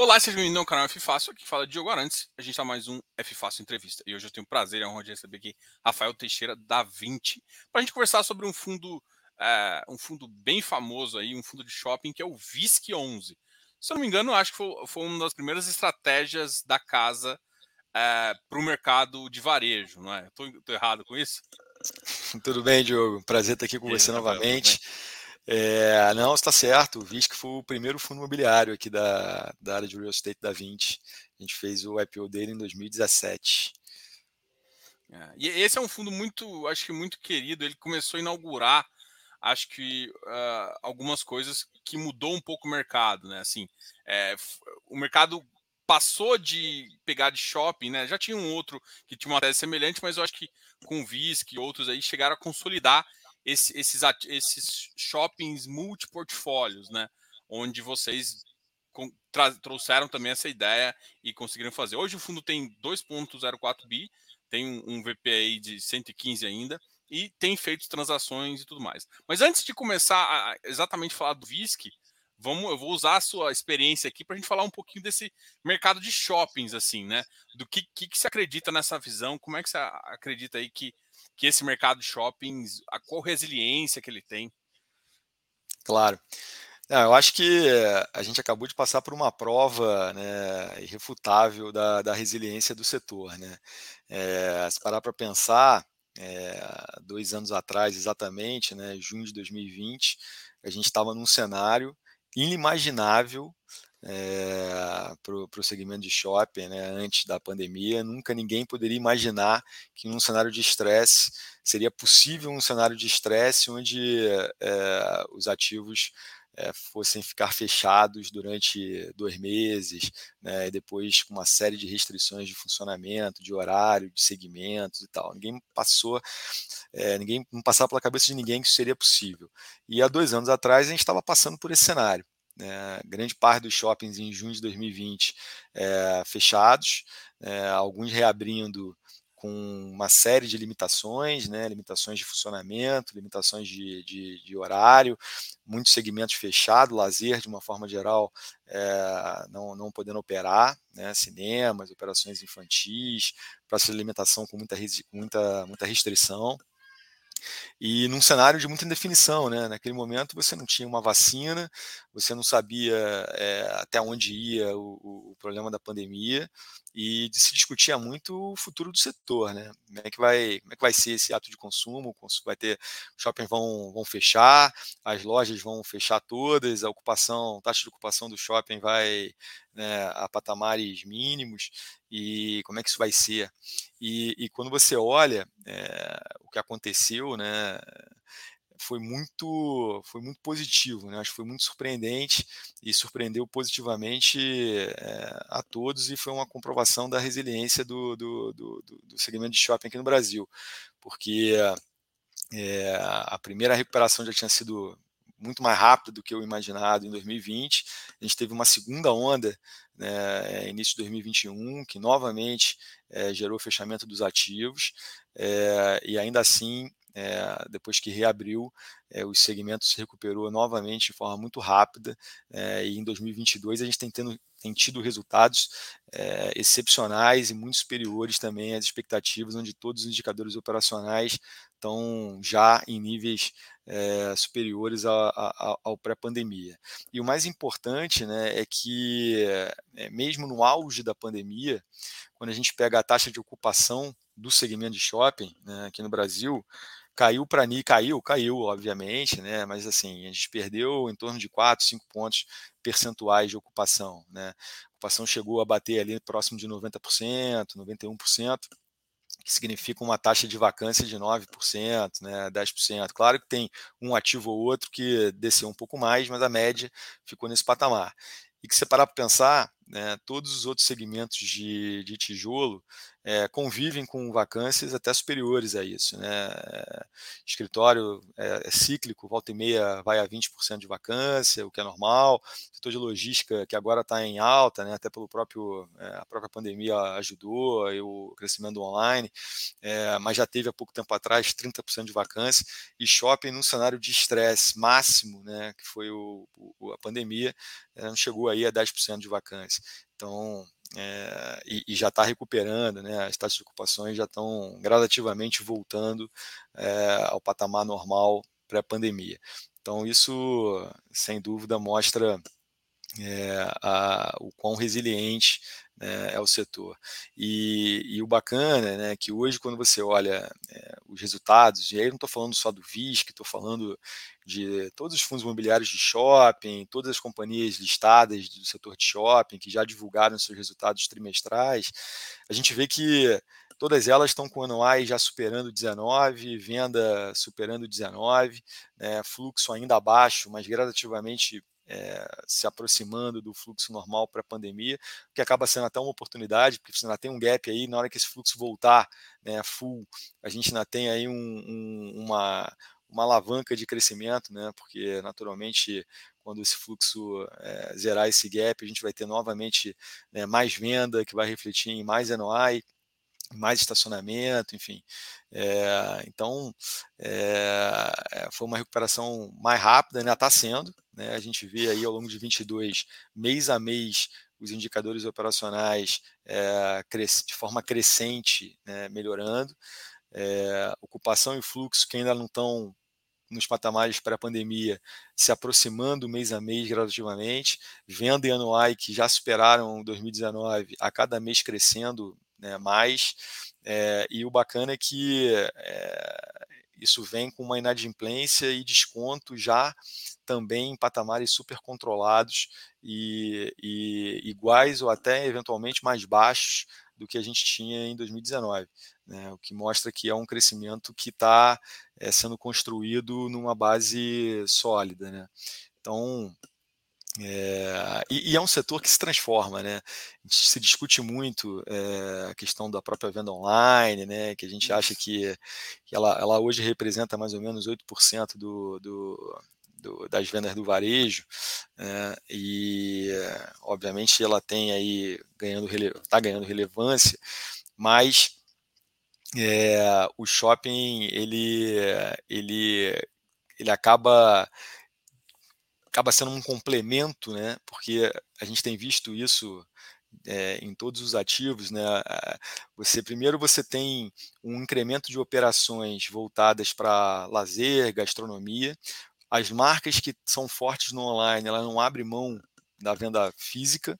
Olá, sejam bem-vindos ao canal F Fácil, aqui fala Diogo Arantes. A gente está mais um F Fácil Entrevista. E hoje eu tenho o prazer e a honra de receber aqui Rafael Teixeira da 20 para a gente conversar sobre um fundo, é, um fundo bem famoso aí, um fundo de shopping que é o VISC 11. Se eu não me engano, acho que foi, foi uma das primeiras estratégias da casa é, para o mercado de varejo, não é? Estou errado com isso? Tudo bem, Diogo. Prazer estar aqui com você novamente. É, não, está certo. O VISC foi o primeiro fundo imobiliário aqui da, da área de real estate da 20. A gente fez o IPO dele em 2017. É, e esse é um fundo muito, acho que muito querido. Ele começou a inaugurar, acho que uh, algumas coisas que mudou um pouco o mercado, né? Assim, é, o mercado passou de pegar de shopping, né? Já tinha um outro que tinha uma tese semelhante, mas eu acho que com o VISC e outros aí chegaram a consolidar esse, esses, esses shoppings multiportfólios, né? Onde vocês trouxeram também essa ideia e conseguiram fazer. Hoje o fundo tem 2,04 bi, tem um, VPI de 115 ainda e tem feito transações e tudo mais. Mas antes de começar a exatamente falar do VISC, vamos, eu vou usar a sua experiência aqui para a gente falar um pouquinho desse mercado de shoppings, assim, né? Do que, que, que você acredita nessa visão, como é que você acredita aí que que esse mercado de shoppings, a qual resiliência que ele tem? Claro. Não, eu acho que a gente acabou de passar por uma prova né, irrefutável da, da resiliência do setor. Né? É, se parar para pensar, é, dois anos atrás exatamente, né, junho de 2020, a gente estava num cenário inimaginável é, para o segmento de shopping né, antes da pandemia. Nunca ninguém poderia imaginar que num cenário de estresse seria possível um cenário de estresse onde é, os ativos é, fossem ficar fechados durante dois meses, né, e depois com uma série de restrições de funcionamento, de horário, de segmentos e tal. Ninguém passou, ninguém não passava pela cabeça de ninguém que isso seria possível. E há dois anos atrás a gente estava passando por esse cenário. Né, grande parte dos shoppings em junho de 2020 é, fechados, é, alguns reabrindo com uma série de limitações, né, limitações de funcionamento, limitações de, de, de limitações muitos segmentos fechados, lazer de uma forma geral é, não, não podendo operar, né, cinemas, operações infantis, praça de alimentação com muita, muita, muita restrição. E num cenário de muita indefinição, né? Naquele momento você não tinha uma vacina, você não sabia é, até onde ia o, o, problema da pandemia e se discutia muito o futuro do setor, né? Como é que vai, como é que vai ser esse ato de consumo? Vai ter shoppings vão, vão fechar, as lojas vão fechar todas, a ocupação, a taxa de ocupação do shopping vai né, a patamares mínimos e como é que isso vai ser? E, e quando você olha é, o que aconteceu, né? Foi muito foi muito positivo, né? Acho que foi muito surpreendente e surpreendeu positivamente é, a todos e foi uma comprovação da resiliência do, do, do, do segmento de shopping aqui no Brasil, porque é, a primeira recuperação já tinha sido muito mais rápida do que o imaginado em 2020. A gente teve uma segunda onda, né, início de 2021, que novamente é, gerou fechamento dos ativos, é, e ainda assim é, depois que reabriu, é, os segmentos se recuperou novamente de forma muito rápida é, e em 2022 a gente tem, tendo, tem tido resultados excepcionais e muito superiores também às expectativas, onde todos os indicadores operacionais estão já em níveis superiores a, a, ao pré-pandemia. E o mais importante né, é que, mesmo no auge da pandemia, quando a gente pega a taxa de ocupação do segmento de shopping né, aqui no Brasil, caiu para mim, caiu, caiu, obviamente, né? Mas assim, a gente perdeu em torno de 4, 5 pontos percentuais de ocupação, né? A ocupação chegou a bater ali próximo de 90%, 91%, que significa uma taxa de vacância de 9%, né, 10%. Claro que tem um ativo ou outro que desceu um pouco mais, mas a média ficou nesse patamar. E que você parar para pensar, né, todos os outros segmentos de, de tijolo é, convivem com vacâncias até superiores a isso. Né? Escritório é, é, cíclico, volta e meia vai a 20% de vacância, o que é normal. Setor de logística, que agora está em alta, né? até pelo próprio, é, a própria pandemia ajudou, o crescimento online, é, mas já teve há pouco tempo atrás 30% de vacância. E shopping num cenário de estresse máximo, né? que foi o, o a pandemia, não chegou aí a 10% de vacância. Então, é, e, e, já está recuperando, né? as taxas de ocupações já estão gradativamente voltando é, ao patamar normal pré-pandemia. Então, isso, sem dúvida, mostra é, a, o quão resiliente né, é o setor. E, e, o bacana né, que hoje, quando você olha é, os resultados, e aí não estou falando só do VISC, estou falando de todos os fundos imobiliários de shopping, todas as companhias listadas do setor de shopping que já divulgaram seus resultados trimestrais, a gente vê que todas elas estão com anuais já superando 19, venda superando 19, né, fluxo ainda abaixo, mas gradativamente é, se aproximando do fluxo normal para a pandemia, que acaba sendo até uma oportunidade, porque você ainda tem um gap aí, na hora que esse fluxo voltar né, full, a gente ainda tem aí um, um, uma, uma alavanca de crescimento, né, porque naturalmente quando esse fluxo é, zerar esse gap, a gente vai ter novamente né, mais venda, que vai refletir em mais NOI, mais estacionamento, enfim. É, então, é, foi uma recuperação mais rápida, ainda está sendo. Né? A gente vê aí ao longo de 22, mês a mês, os indicadores operacionais é, de forma crescente né, melhorando. Ocupação e fluxo que ainda não estão nos patamares pré-pandemia, se aproximando mês a mês gradativamente, venda e anuai que já superaram 2019, a cada mês crescendo né, mais. É, e o bacana é que é, isso vem com uma inadimplência e desconto já também em patamares super controlados e, e iguais ou até eventualmente mais baixos do que a gente tinha em 2019, né, o que mostra que é um crescimento que está é, sendo construído numa base sólida. Né. Então, é, e, e, é um setor que se transforma, né? Se discute muito é, a questão da própria venda online, né? Que a gente acha que, que ela, ela, hoje representa mais ou menos 8% do, do, do, das vendas do varejo, né? e obviamente ela tem aí ganhando está ganhando relevância, mas é, o shopping ele ele ele acaba acaba sendo um complemento, né? Porque a gente tem visto isso é, em todos os ativos, né? Você primeiro você tem um incremento de operações voltadas para lazer, gastronomia. As marcas que são fortes no online, ela não abre mão da venda física,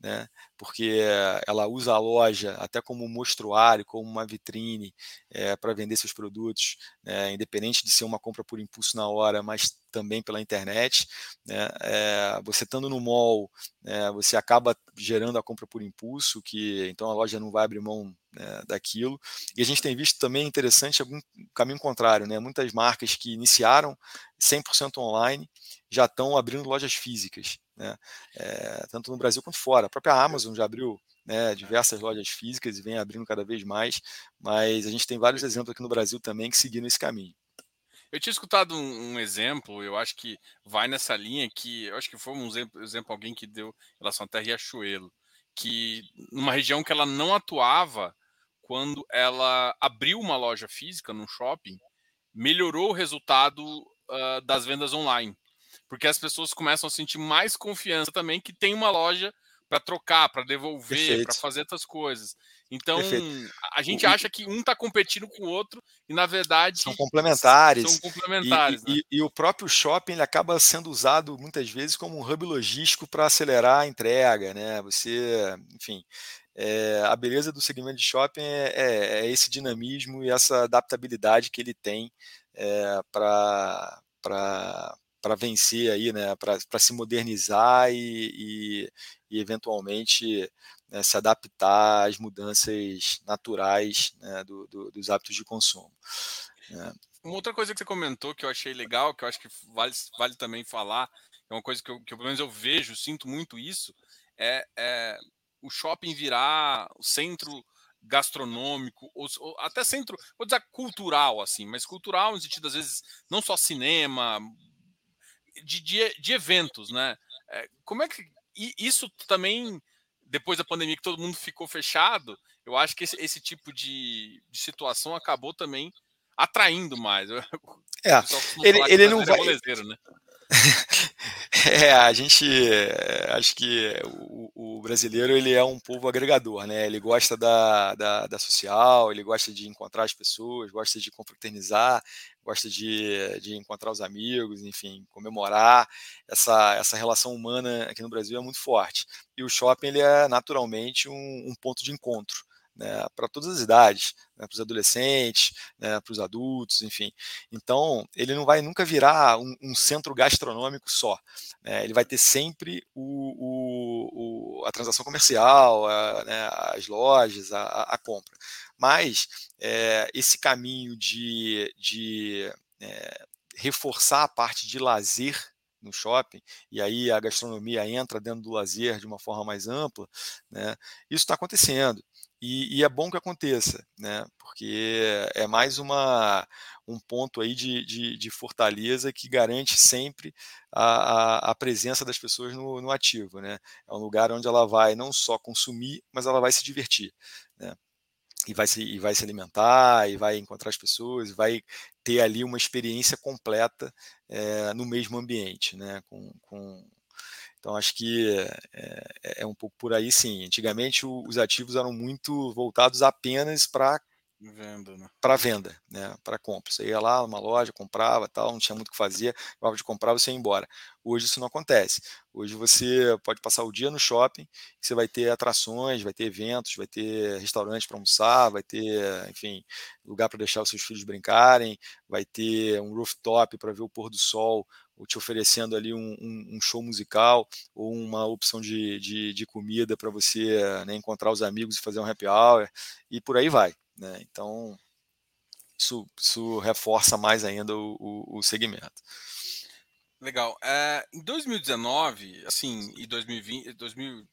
né? porque ela usa a loja até como mostruário, como uma vitrine é, para vender seus produtos, né? independente de ser uma compra por impulso na hora, mas também pela internet. Né? É, você estando no mall, é, você acaba gerando a compra por impulso, que então a loja não vai abrir mão né, daquilo. E a gente tem visto também interessante algum caminho contrário, né? muitas marcas que iniciaram 100% online já estão abrindo lojas físicas né? É, tanto no Brasil quanto fora. A própria Amazon já abriu né, diversas lojas físicas e vem abrindo cada vez mais, mas a gente tem vários exemplos aqui no Brasil também que seguiram esse caminho. Eu tinha escutado um, um, exemplo, eu acho que vai nessa linha que eu acho que foi um exemplo, exemplo alguém que deu em relação até Riachuelo, que numa região que ela não atuava, quando ela abriu uma loja física no shopping, melhorou o resultado uh, das vendas online porque as pessoas começam a sentir mais confiança também que tem uma loja para trocar, para devolver, para fazer outras coisas. Então, Perfeito. a gente acha que um está competindo com o outro e, na verdade, são complementares. São complementares. E, né? e, e, o próprio shopping ele acaba sendo usado muitas vezes como um hub logístico para acelerar a entrega. Né? Você, enfim, é, a beleza do segmento de shopping é, é, é, esse dinamismo e essa adaptabilidade que ele tem é, para para vencer aí, né, para se modernizar e, e, e eventualmente né, se adaptar às mudanças naturais né, do, do, dos hábitos de consumo. Né. Uma outra coisa que você comentou que eu achei legal, que eu acho que vale, vale também falar, é uma coisa que, eu, que pelo menos eu vejo, sinto muito isso, é, é o shopping virar o centro gastronômico, ou, ou, até centro, vou dizer cultural, assim, mas cultural no sentido, às vezes, não só cinema, de, de, de eventos, né? É, como é que isso também depois da pandemia que todo mundo ficou fechado, eu acho que esse, esse tipo de, de, situação acabou também atraindo mais. É, ele, ele não vai. Né? é, a gente acho que o, o, brasileiro ele é um povo agregador, né? Ele gosta da, da, da, social, ele gosta de encontrar as pessoas, gosta de confraternizar, gosta de, de encontrar os amigos, enfim, comemorar. Essa, essa relação humana aqui no Brasil é muito forte. E o shopping ele é naturalmente um, um ponto de encontro né, para todas as idades, né, para os adolescentes, né, para os adultos, enfim. Então, ele não vai nunca virar um, um centro gastronômico só. Né, ele vai ter sempre o, o, o, a transação comercial, a, né, as lojas, a, a, compra. Mas é, esse caminho de, de é, reforçar a parte de lazer no shopping, e aí a gastronomia entra dentro do lazer de uma forma mais ampla, né? isso está acontecendo. E, e, é bom que aconteça, né? Porque é mais uma, um ponto aí de, de, de fortaleza que garante sempre a, a, a presença das pessoas no, no, ativo, né? É um lugar onde ela vai não só consumir, mas ela vai se divertir, né? E vai se, e vai se alimentar, e vai encontrar as pessoas, vai ter ali uma experiência completa é, no mesmo ambiente, né? Com, com, então, acho que é, é, um pouco por aí, sim. Antigamente, o, os ativos eram muito voltados apenas para venda, né? para venda, né? para compra. Você ia lá numa loja, comprava, tal, não tinha muito o que fazer, acabava de comprar, você ia embora. Hoje isso não acontece. Hoje você pode passar o dia no shopping, você vai ter atrações, vai ter eventos, vai ter restaurante para almoçar, vai ter, enfim, lugar para deixar os seus filhos brincarem, vai ter um rooftop para ver o pôr do sol ou te oferecendo ali um, um, um show musical ou uma opção de, de, de comida para você né, encontrar os amigos e fazer um happy hour e por aí vai. Né? Então, isso, isso reforça mais ainda o, o, o segmento. Legal. É, em 2019, assim, e 2020, 2000,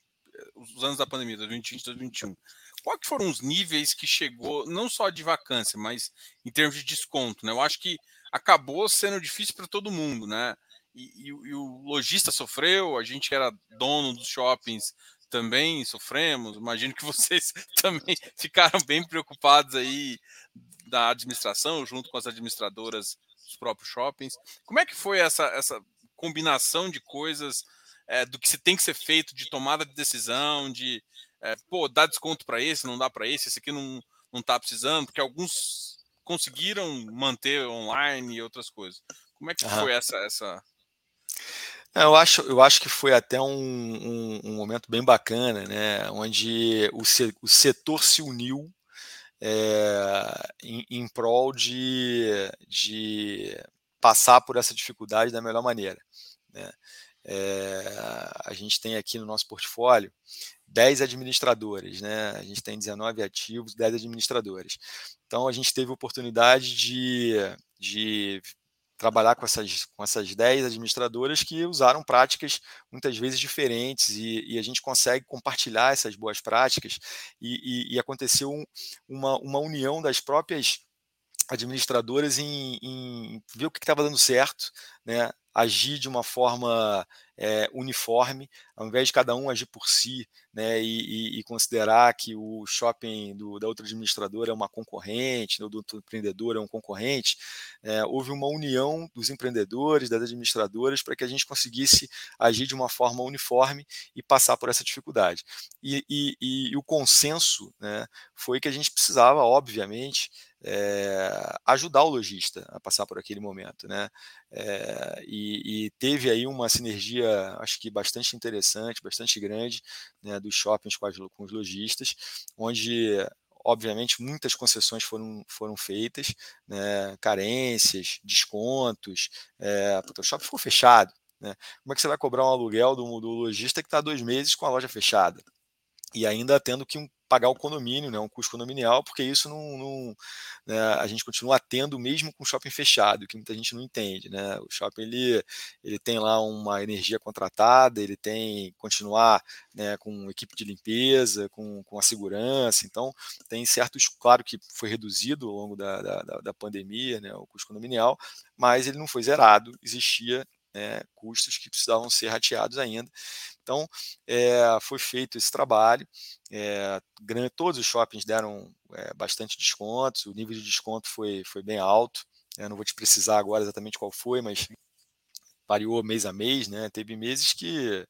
os anos da pandemia, 2020 2021, quais foram os níveis que chegou, não só de vacância, mas em termos de desconto, né? Eu acho que acabou sendo difícil para todo mundo, né? E, e, e, o lojista sofreu, a gente que era dono dos shoppings também sofremos. Imagino que vocês também ficaram bem preocupados aí da administração, junto com as administradoras dos próprios shoppings. Como é que foi essa, essa combinação de coisas é, do que se tem que ser feito, de tomada de decisão, de é, pô, dar desconto para esse, não dá para esse, esse aqui não, não tá precisando, porque alguns conseguiram manter online e outras coisas. Como é que uhum. foi essa, essa... Eu acho, eu acho que foi até um, um, um momento bem bacana, né? onde o, se, o setor se uniu é, em, em prol de, de passar por essa dificuldade da melhor maneira. Né? É, a gente tem aqui no nosso portfólio 10 administradores, né? A gente tem 19 ativos, 10 administradores. Então a gente teve oportunidade de, de trabalhar com essas, com essas 10 administradoras que usaram práticas muitas vezes diferentes e, e a gente consegue compartilhar essas boas práticas e, e, e aconteceu um, uma, uma união das próprias administradoras em, em ver o que estava dando certo, né? agir de uma forma é, uniforme, ao invés de cada um agir por si né, e, e, considerar que o shopping do, da outra administradora é uma concorrente, né, do outro empreendedor é um concorrente, é, houve uma união dos empreendedores, das administradoras, para que a gente conseguisse agir de uma forma uniforme e passar por essa dificuldade. E, e, e o consenso né, foi que a gente precisava, obviamente, é, ajudar o lojista a passar por aquele momento, né? É, e, e, teve aí uma sinergia, acho que bastante interessante, bastante grande, né, dos shoppings com, as, com os lojistas, onde obviamente muitas concessões foram, foram feitas, né, carências, descontos, é, o shopping ficou fechado. Né? Como é que você vai cobrar um aluguel do, do lojista que está dois meses com a loja fechada? E ainda tendo que um, pagar o condomínio, né, um custo condominial, porque isso não, não né, a gente continua tendo mesmo com o shopping fechado, que muita gente não entende, né? O shopping ele, ele tem lá uma energia contratada, ele tem continuar né, com equipe de limpeza, com, com a segurança, então tem certos, claro que foi reduzido ao longo da, da, da pandemia, né, o custo condominial, mas ele não foi zerado, existia né, custos que precisavam ser rateados ainda. Então, é, foi feito esse trabalho, é, todos os shoppings deram é, bastante descontos, o nível de desconto foi, foi bem alto, eu não vou te precisar agora exatamente qual foi, mas variou mês a mês, né? Teve meses que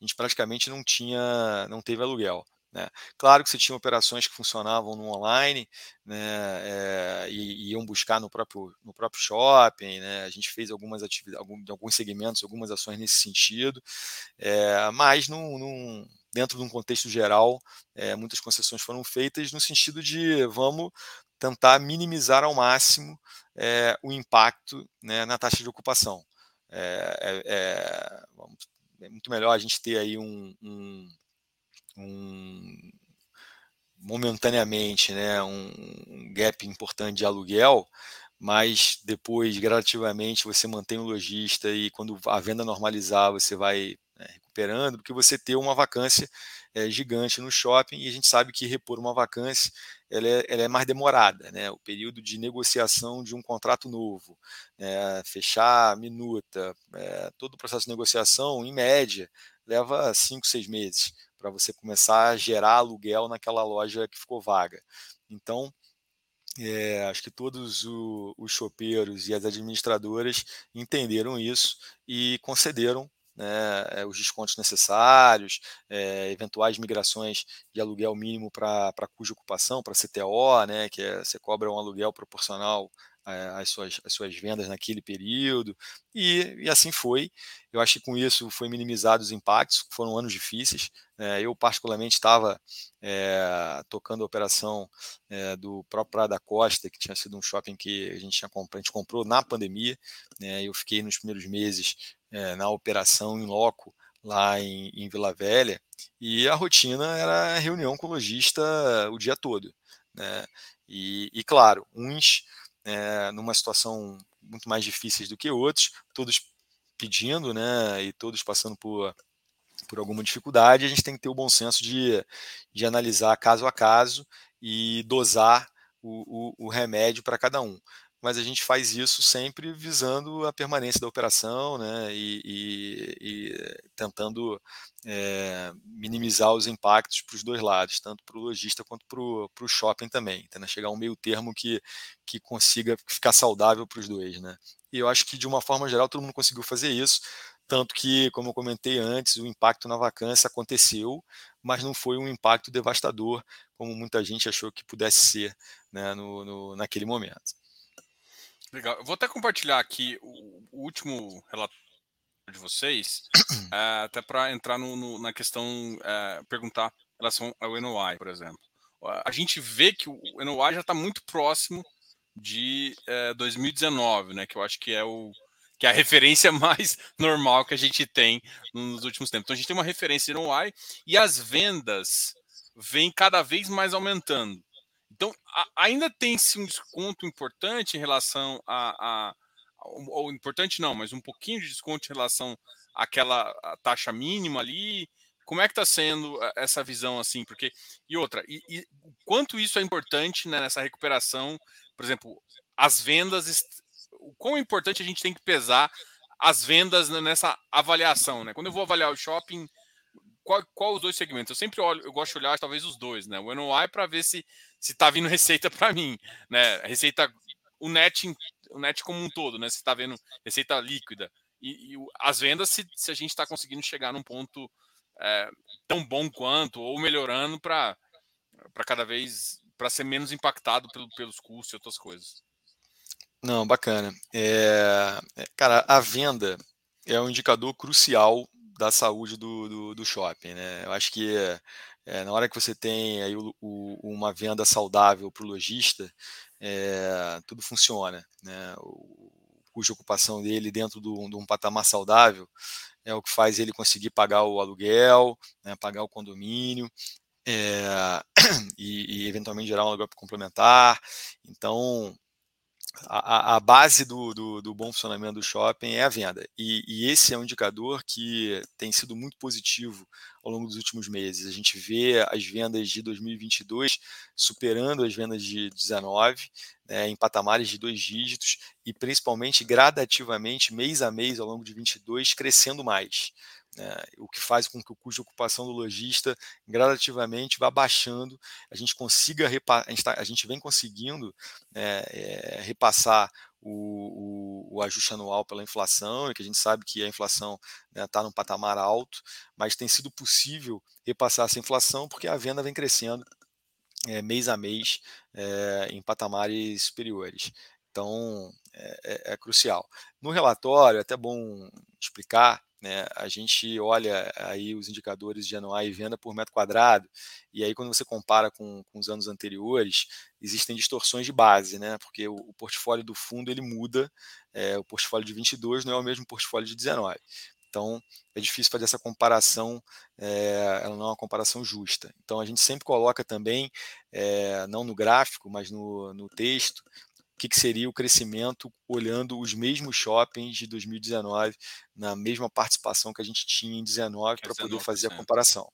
a gente praticamente não tinha, não teve aluguel. Né? Claro que você tinha operações que funcionavam no online né, é, e, e, iam buscar no próprio, no próprio shopping. Né? A gente fez algumas atividades, algum, alguns segmentos, algumas ações nesse sentido, é, mas num, num, dentro de um contexto geral, é, muitas concessões foram feitas no sentido de vamos tentar minimizar ao máximo o impacto né, na taxa de ocupação. É, é, é, muito melhor a gente ter aí um, um um, momentaneamente né, um, gap importante de aluguel, mas depois, gradativamente, você mantém o lojista e quando a venda normalizar, você vai né, recuperando, porque você tem uma vacância é, gigante no shopping e a gente sabe que repor uma vacância ela é, ela é mais demorada, né? O período de negociação de um contrato novo, né? fechar minuta, é, todo o processo de negociação, em média, leva cinco, seis meses para você começar a gerar aluguel naquela loja que ficou vaga. Então, é, acho que todos o, os chopeiros e as administradoras entenderam isso e concederam né, eh, os descontos necessários, é, eventuais migrações de aluguel mínimo para cuja ocupação, para CTO, né, que é, você cobra um aluguel proporcional às suas, às suas vendas naquele período, e, e assim foi. Eu acho que com isso foi minimizado os impactos, foram anos difíceis. É, eu, particularmente, estava é, tocando a operação é, do próprio Praia da Costa, que tinha sido um shopping que a gente, tinha a gente comprou na pandemia. Né, eu fiquei nos primeiros meses na operação em loco, lá em, em Vila Velha, e a rotina era reunião com o lojista o dia todo. Né? E, e, claro, uns é, numa situação muito mais difíceis do que outros, todos pedindo, né, e todos passando por, por alguma dificuldade, a gente tem que ter o bom senso de, de analisar caso a caso e dosar o, o, o remédio para cada um mas a gente faz isso sempre visando a permanência da operação né, e, e, e tentando é, minimizar os impactos para os dois lados, tanto para o lojista quanto para o shopping também, tentando chegar a um meio termo que, que consiga ficar saudável para os dois. Né? E eu acho que, de uma forma geral, todo mundo conseguiu fazer isso, tanto que, como eu comentei antes, o impacto na vacância aconteceu, mas não foi um impacto devastador, como muita gente achou que pudesse ser né, no, no, naquele momento. Legal. Eu vou até compartilhar aqui o, o último relatório de vocês, é, até para entrar no, no, na questão, é, perguntar em relação ao NOI, por exemplo. A gente vê que o NOI já está muito próximo de é, 2019, né? Que eu acho que é o que é a referência mais normal que a gente tem nos últimos tempos. Então a gente tem uma referência de NOI e as vendas vêm cada vez mais aumentando. Então, a, ainda tem-se um desconto importante em relação a, a, Ou importante não, mas um pouquinho de desconto em relação àquela taxa mínima ali. Como é que está sendo eh, essa visão assim? Porque e outra, e, e quanto isso é importante né, nessa recuperação? Por exemplo, as vendas, o quão importante a gente tem que pesar as vendas nessa avaliação, né? Quando eu vou avaliar o shopping, qual, qual os dois segmentos? Eu sempre olho, eu gosto de olhar talvez os dois, né? O NOI para ver se se está vindo receita para mim, né? Receita, o net, o net como um todo, né? Se está vendo receita líquida. E, e as vendas, se, se a gente está conseguindo chegar num ponto é, tão bom quanto, ou melhorando para cada vez para ser menos impactado pelo, pelos custos e outras coisas. Não, bacana. É, cara, a venda é um indicador crucial da saúde do, do, do shopping, né? Eu acho que é, na hora que você tem aí o, o, uma venda saudável para o lojista, é, tudo funciona. Né? O de ocupação dele dentro do, de um patamar saudável é o que faz ele conseguir pagar o aluguel, né, pagar o condomínio é, e, e, eventualmente gerar um aluguel complementar. Então, a, a base do, do, do, bom funcionamento do shopping é a venda. E, e, esse é um indicador que tem sido muito positivo ao longo dos últimos meses. A gente vê as vendas de 2022 superando as vendas de 19, né, em patamares de dois dígitos, e principalmente gradativamente, mês a mês, ao longo de 22, crescendo mais. Né, o que faz com que o custo de ocupação do lojista gradativamente vá baixando, a gente consiga a gente, tá, a gente vem conseguindo né, é, repassar o, o, o, ajuste anual pela inflação, e que a gente sabe que a inflação está né, tá num patamar alto, mas tem sido possível repassar essa inflação porque a venda vem crescendo é, mês a mês é, em patamares superiores. Então, é, é, é, crucial. No relatório, é até bom explicar, né, a gente olha aí os indicadores de anual e venda por metro quadrado, e aí quando você compara com, com os anos anteriores, existem distorções de base, né, porque o, o portfólio do fundo ele muda, é, o portfólio de 22 não é o mesmo portfólio de 19. Então, é difícil fazer essa comparação, é, ela não é uma comparação justa. Então, a gente sempre coloca também, é, não no gráfico, mas no, no texto, o que, que, seria o crescimento olhando os mesmos shoppings de 2019, na mesma participação que a gente tinha em 2019, para poder fazer a comparação.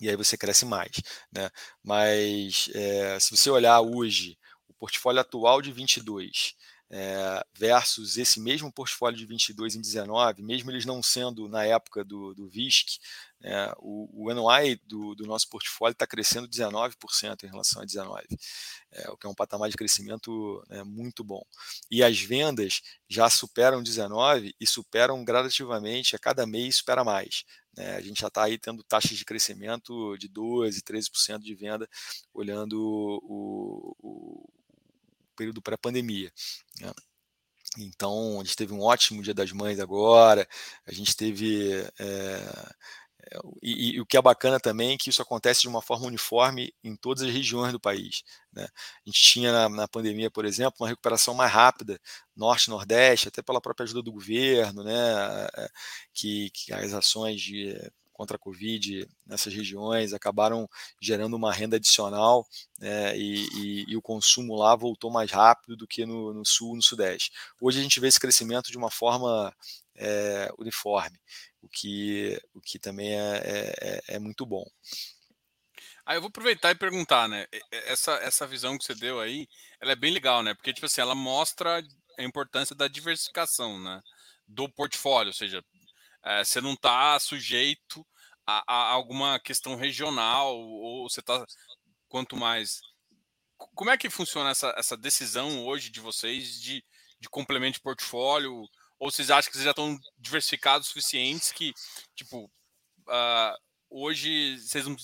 E aí você cresce mais. Né? Mas é, se você olhar hoje o portfólio atual de 22 é, versus esse mesmo portfólio de 22 em 19, mesmo eles não sendo na época do, do VISC, é, o, o NOI do, do nosso portfólio está crescendo 19% em relação a 19, é, o que é um patamar de crescimento né, muito bom. E as vendas já superam 19 e superam gradativamente, a cada mês supera mais. Né? A gente já está aí tendo taxas de crescimento de 12%, 13% de venda, olhando o, o período pré-pandemia. Né? Então, a gente teve um ótimo Dia das Mães agora, a gente teve. É, e, e, o que é bacana também é que isso acontece de uma forma uniforme em todas as regiões do país. Né? A gente tinha na, na, pandemia, por exemplo, uma recuperação mais rápida, norte, nordeste, até pela própria ajuda do governo, né? que, que as ações de contra a Covid nessas regiões acabaram gerando uma renda adicional né, e, e, e, o consumo lá voltou mais rápido do que no, no, sul, no sudeste. Hoje a gente vê esse crescimento de uma forma é, uniforme, o que, o que também é, é, é, é muito bom. Ah, eu vou aproveitar e perguntar, né? Essa, essa visão que você deu aí, ela é bem legal, né? Porque, tipo assim, ela mostra a importância da diversificação, né? Do portfólio, ou seja, é, você não está sujeito a, a, alguma questão regional, ou você está, quanto mais. Como é que funciona essa, essa decisão hoje de vocês de, de complemento de portfólio? Ou vocês acham que vocês já estão diversificados suficientes que, tipo, uh, hoje vocês não,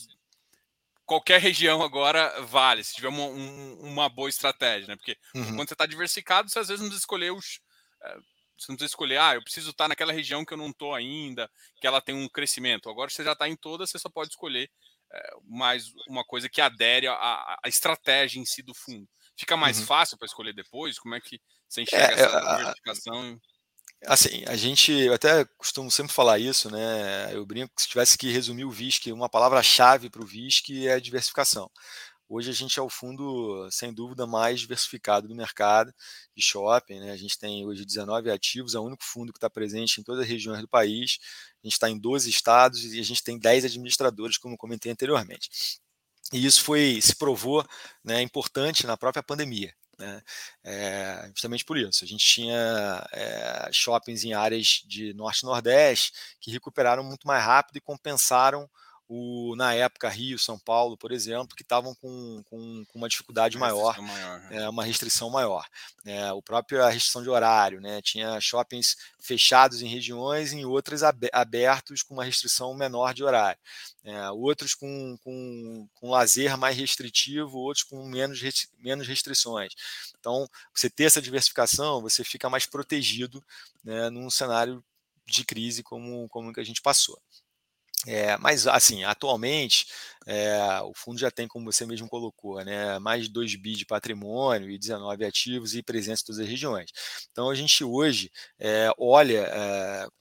qualquer região agora vale, se tiver uma, um, uma boa estratégia, né? Porque uhum. quando você está diversificado, você às vezes não precisa escolher os. Uh, você não precisa escolher, ah, eu preciso estar naquela região que eu não estou ainda, que ela tem um crescimento. Agora você já está em todas, você só pode escolher é, mais uma coisa que adere à, estratégia em si do fundo. Fica mais uhum. fácil para escolher depois? Como é que você enxerga é, essa diversificação? Assim, a gente, eu até costumo sempre falar isso, né? Eu brinco que se tivesse que resumir o VISC, uma palavra-chave para o VISC é diversificação. Hoje a gente é o fundo, sem dúvida, mais diversificado do mercado de shopping. Né? A gente tem hoje 19 ativos, é o único fundo que está presente em todas as regiões do país. A gente está em 12 estados e a gente tem 10 administradores, como comentei anteriormente. E isso foi se provou né, importante na própria pandemia. Né? É, justamente por isso. A gente tinha é, shoppings em áreas de norte e nordeste que recuperaram muito mais rápido e compensaram o, na época Rio, São Paulo, por exemplo, que estavam com, com, com, uma dificuldade uma maior, maior né? é, uma restrição maior. É, o próprio a restrição de horário, né? tinha shoppings fechados em regiões e outras abertos com uma restrição menor de horário. É, outros com, com, com lazer mais restritivo, outros com menos, menos restrições. Então, você ter essa diversificação, você fica mais protegido né, num cenário de crise como, como que a gente passou. É, mas, assim, atualmente, é, o fundo já tem, como você mesmo colocou, né, mais de 2 bi de patrimônio e 19 ativos e presença em todas as regiões. Então, a gente hoje é, olha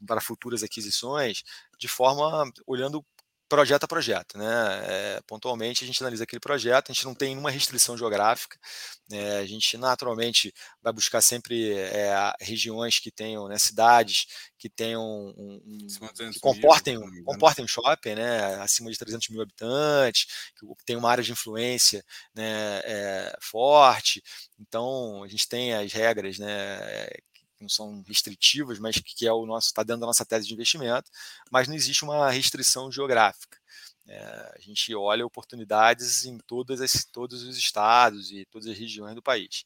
para futuras aquisições de forma olhando projeto a projeto. Né? É, pontualmente a gente analisa aquele projeto, a gente não tem nenhuma restrição geográfica, é, a gente naturalmente vai buscar sempre é, regiões que tenham, né, cidades que tenham um, um que comportem, mil, comportem um shopping, né, acima de 300 mil habitantes, que tem uma área de influência né, forte, então a gente tem as regras né, não são restritivas, mas que é o nosso está dentro da nossa tese de investimento, mas não existe uma restrição geográfica. É, a gente olha oportunidades em todas as, todos os estados e todas as regiões do país.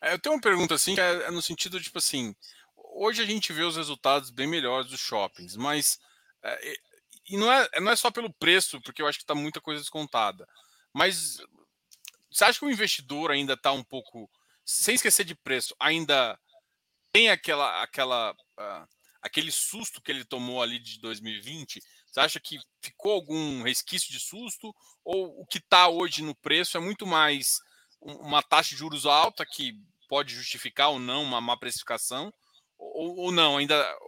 É, eu tenho uma pergunta assim, que é, é no sentido, tipo assim, hoje a gente vê os resultados bem melhores dos shoppings, mas é, e não é, não é só pelo preço, porque eu acho que está muita coisa descontada, mas você acha que o investidor ainda está um pouco, sem esquecer de preço, ainda tem aquela, aquela, uh, aquele susto que ele tomou ali de 2020? Você acha que ficou algum resquício de susto? Ou o que está hoje no preço é muito mais uma taxa de juros alta que pode justificar ou não uma má precificação? Ou, ou não? Ainda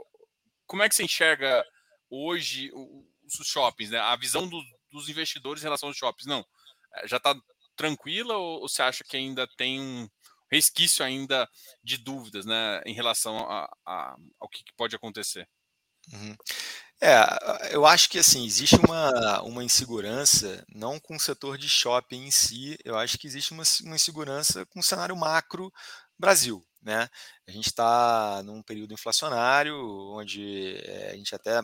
como é que você enxerga hoje os shoppings, né? A visão do, dos investidores em relação aos shoppings? Não, é, já está tranquila ou, ou você acha que ainda tem um resquício ainda de dúvidas, né, em relação a, a, ao que pode acontecer? Uhum. É, eu acho que assim existe uma, uma insegurança não com o setor de shopping em si. Eu acho que existe uma, uma insegurança com o cenário macro Brasil, né? A gente está num período inflacionário onde é, a gente até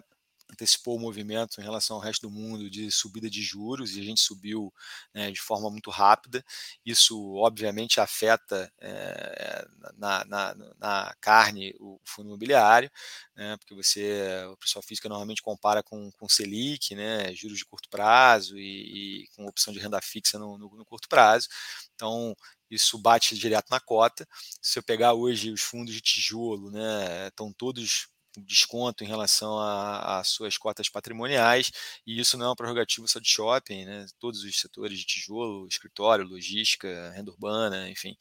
antecipou o movimento em relação ao resto do mundo de subida de juros e a gente subiu né, de forma muito rápida. Isso, obviamente, afeta é, na, na, na, carne o fundo imobiliário, né, porque você, a pessoa física normalmente compara com, com Selic, né, juros de curto prazo e, e com opção de renda fixa no, no, no curto prazo. Então, isso bate direto na cota. Se eu pegar hoje os fundos de tijolo, né, estão todos desconto em relação às suas cotas patrimoniais, e isso não é uma prerrogativa só de shopping, né? todos os setores de tijolo, escritório, logística, renda urbana, enfim,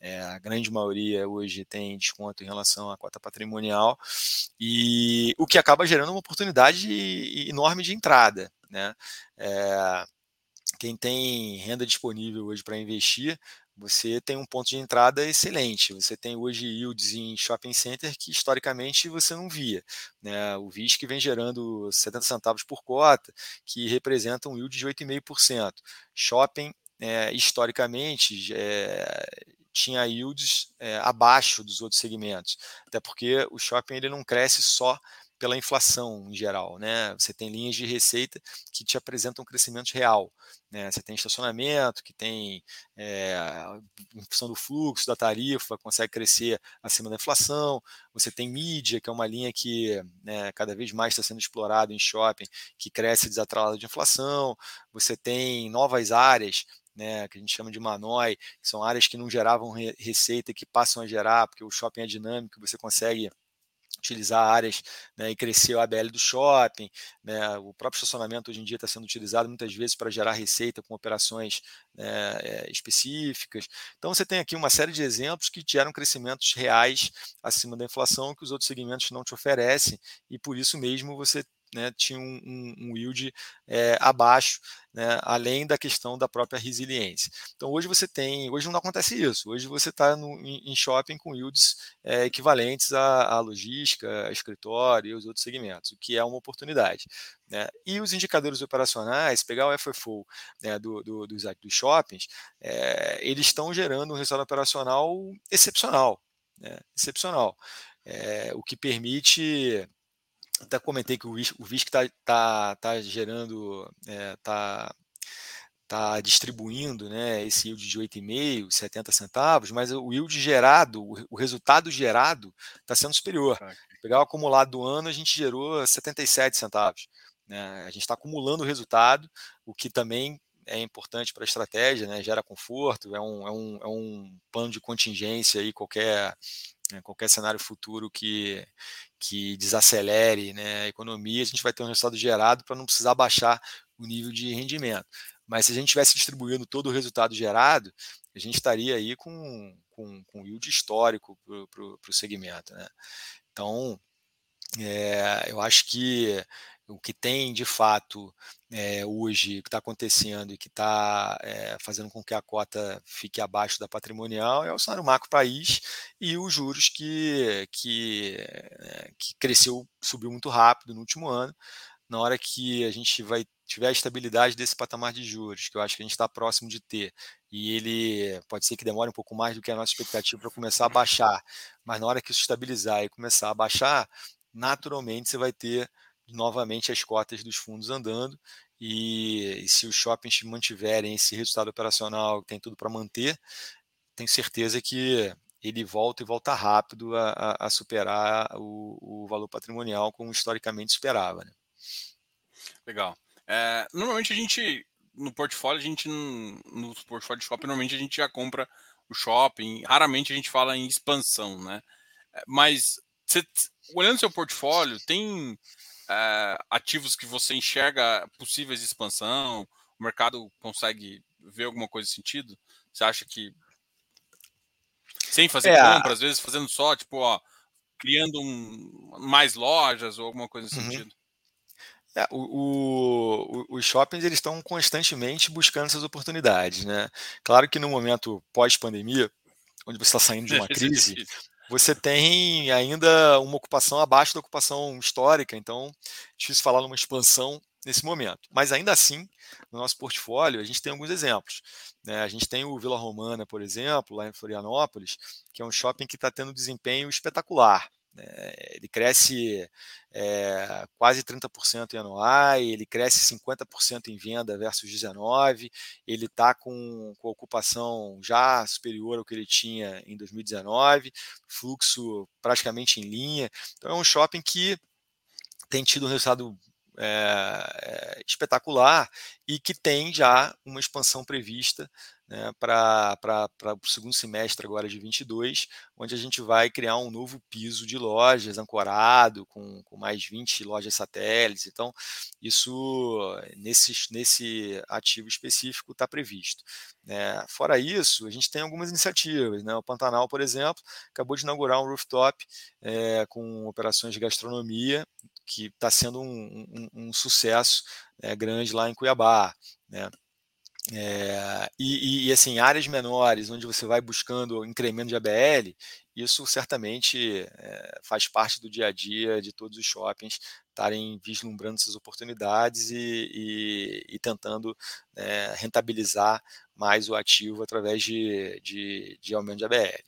é, a grande maioria hoje tem desconto em relação à cota patrimonial, e o que acaba gerando uma oportunidade enorme de entrada. Né? É, quem tem renda disponível hoje para investir você tem um ponto de entrada excelente. Você tem hoje yields em shopping center que historicamente você não via. Né? O VISC vem gerando 70 centavos por cota, que representa um yield de 8,5%. Shopping, é, historicamente, é, tinha yields é, abaixo dos outros segmentos, até porque o shopping ele não cresce só pela inflação em geral. Né? Você tem linhas de receita que te apresentam crescimento real. Né? Você tem estacionamento, que tem, é, em função do fluxo, da tarifa, consegue crescer acima da inflação. Você tem mídia, que é uma linha que né, cada vez mais está sendo explorada em shopping, que cresce desatrelada de inflação. Você tem novas áreas né, que a gente chama de manói, que são áreas que não geravam receita que passam a gerar, porque o shopping é dinâmico, você consegue utilizar áreas né, e crescer o ABL do shopping. Né, o próprio estacionamento hoje em dia está sendo utilizado muitas vezes para gerar receita com operações né, é, específicas. Então você tem aqui uma série de exemplos que geram crescimentos reais acima da inflação que os outros segmentos não te oferecem e por isso mesmo você né, tinha um, um, um yield é, abaixo, né, além da questão da própria resiliência. Então hoje você tem, hoje não acontece isso, hoje você está em shopping com yields é, equivalentes à, à, logística, a escritório e os outros segmentos, o que é uma oportunidade. Né? E os indicadores operacionais, pegar o FFO né, do, do, dos, dos shoppings, é, eles estão gerando um resultado operacional excepcional, né, excepcional, o que permite até comentei que o VISC está tá, tá gerando, está é, tá distribuindo né, esse yield de 8,5, 70 centavos, mas o yield gerado, o resultado gerado está sendo superior. Pegar o acumulado do ano, a gente gerou 77 centavos. Né? A gente está acumulando o resultado, o que também é importante para a estratégia, né? gera conforto, é um, é, um, é um plano de contingência aí, qualquer, né? qualquer cenário futuro que, que desacelere né, a economia, a gente vai ter um resultado gerado para não precisar baixar o nível de rendimento. Mas se a gente tivesse distribuindo todo o resultado gerado, a gente estaria aí com, com, com yield histórico para o segmento. Né? Então, é, eu acho que o que tem de fato é, hoje, o que está acontecendo e que está é, fazendo com que a cota fique abaixo da patrimonial é o salário macro país e os juros que, que, é, que cresceu, subiu muito rápido no último ano. Na hora que a gente vai tiver a estabilidade desse patamar de juros, que eu acho que a gente está próximo de ter, e ele pode ser que demore um pouco mais do que a nossa expectativa para começar a baixar, mas na hora que isso estabilizar e começar a baixar, naturalmente você vai ter novamente as cotas dos fundos andando e, e se os shoppings mantiverem esse resultado operacional, tem tudo para manter, tenho certeza que ele volta e volta rápido a, a superar o, o, valor patrimonial como historicamente esperava. Né? Legal. É, normalmente a gente, no portfólio, a gente, no portfólio de shopping, normalmente a gente já compra o shopping, raramente a gente fala em expansão, né? É, mas você, olhando seu portfólio, tem é, ativos que você enxerga possíveis de expansão? O mercado consegue ver alguma coisa nesse sentido? Você acha que sem fazer é, compra, às vezes fazendo só, tipo, ó, criando um, mais lojas ou alguma coisa nesse uhum. sentido? É, o, o, os shoppings eles estão constantemente buscando essas oportunidades, né? Claro que no momento pós-pandemia, onde você está saindo de uma crise, você tem ainda uma ocupação abaixo da ocupação histórica, então difícil falar numa expansão nesse momento. Mas ainda assim, no nosso portfólio, a gente tem alguns exemplos. Né? A gente tem o Vila Romana, por exemplo, lá em Florianópolis, que é um shopping que está tendo um desempenho espetacular. Né? Ele cresce é, quase 30% em anuai, ele cresce 50% em venda versus 19%, ele está com, com ocupação já superior ao que ele tinha em 2019, fluxo praticamente em linha. Então é um shopping que tem tido um resultado é, espetacular e que tem já uma expansão prevista né, para o segundo semestre agora de 22, onde a gente vai criar um novo piso de lojas ancorado, com, com mais 20 lojas satélites. Então, isso nesse, nesse ativo específico está previsto. Né. Fora isso, a gente tem algumas iniciativas. Né? O Pantanal, por exemplo, acabou de inaugurar um rooftop é, com operações de gastronomia, que está sendo um, um, um sucesso né, grande lá em Cuiabá. Né? É, e, e, assim, áreas menores, onde você vai buscando incremento de ABL, isso certamente é, faz parte do dia a dia de todos os shoppings estarem vislumbrando essas oportunidades e, e, e tentando é, rentabilizar mais o ativo através de, de, de aumento de ABL.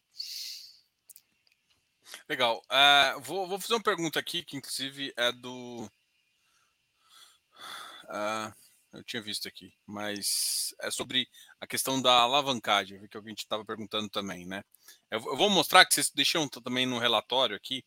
Legal. Uh, vou, vou, fazer uma pergunta aqui, que inclusive é do. Uh, eu tinha visto aqui, mas é sobre a questão da alavancagem, que a gente estava perguntando também, né? Eu, vou mostrar que vocês deixam também no relatório aqui.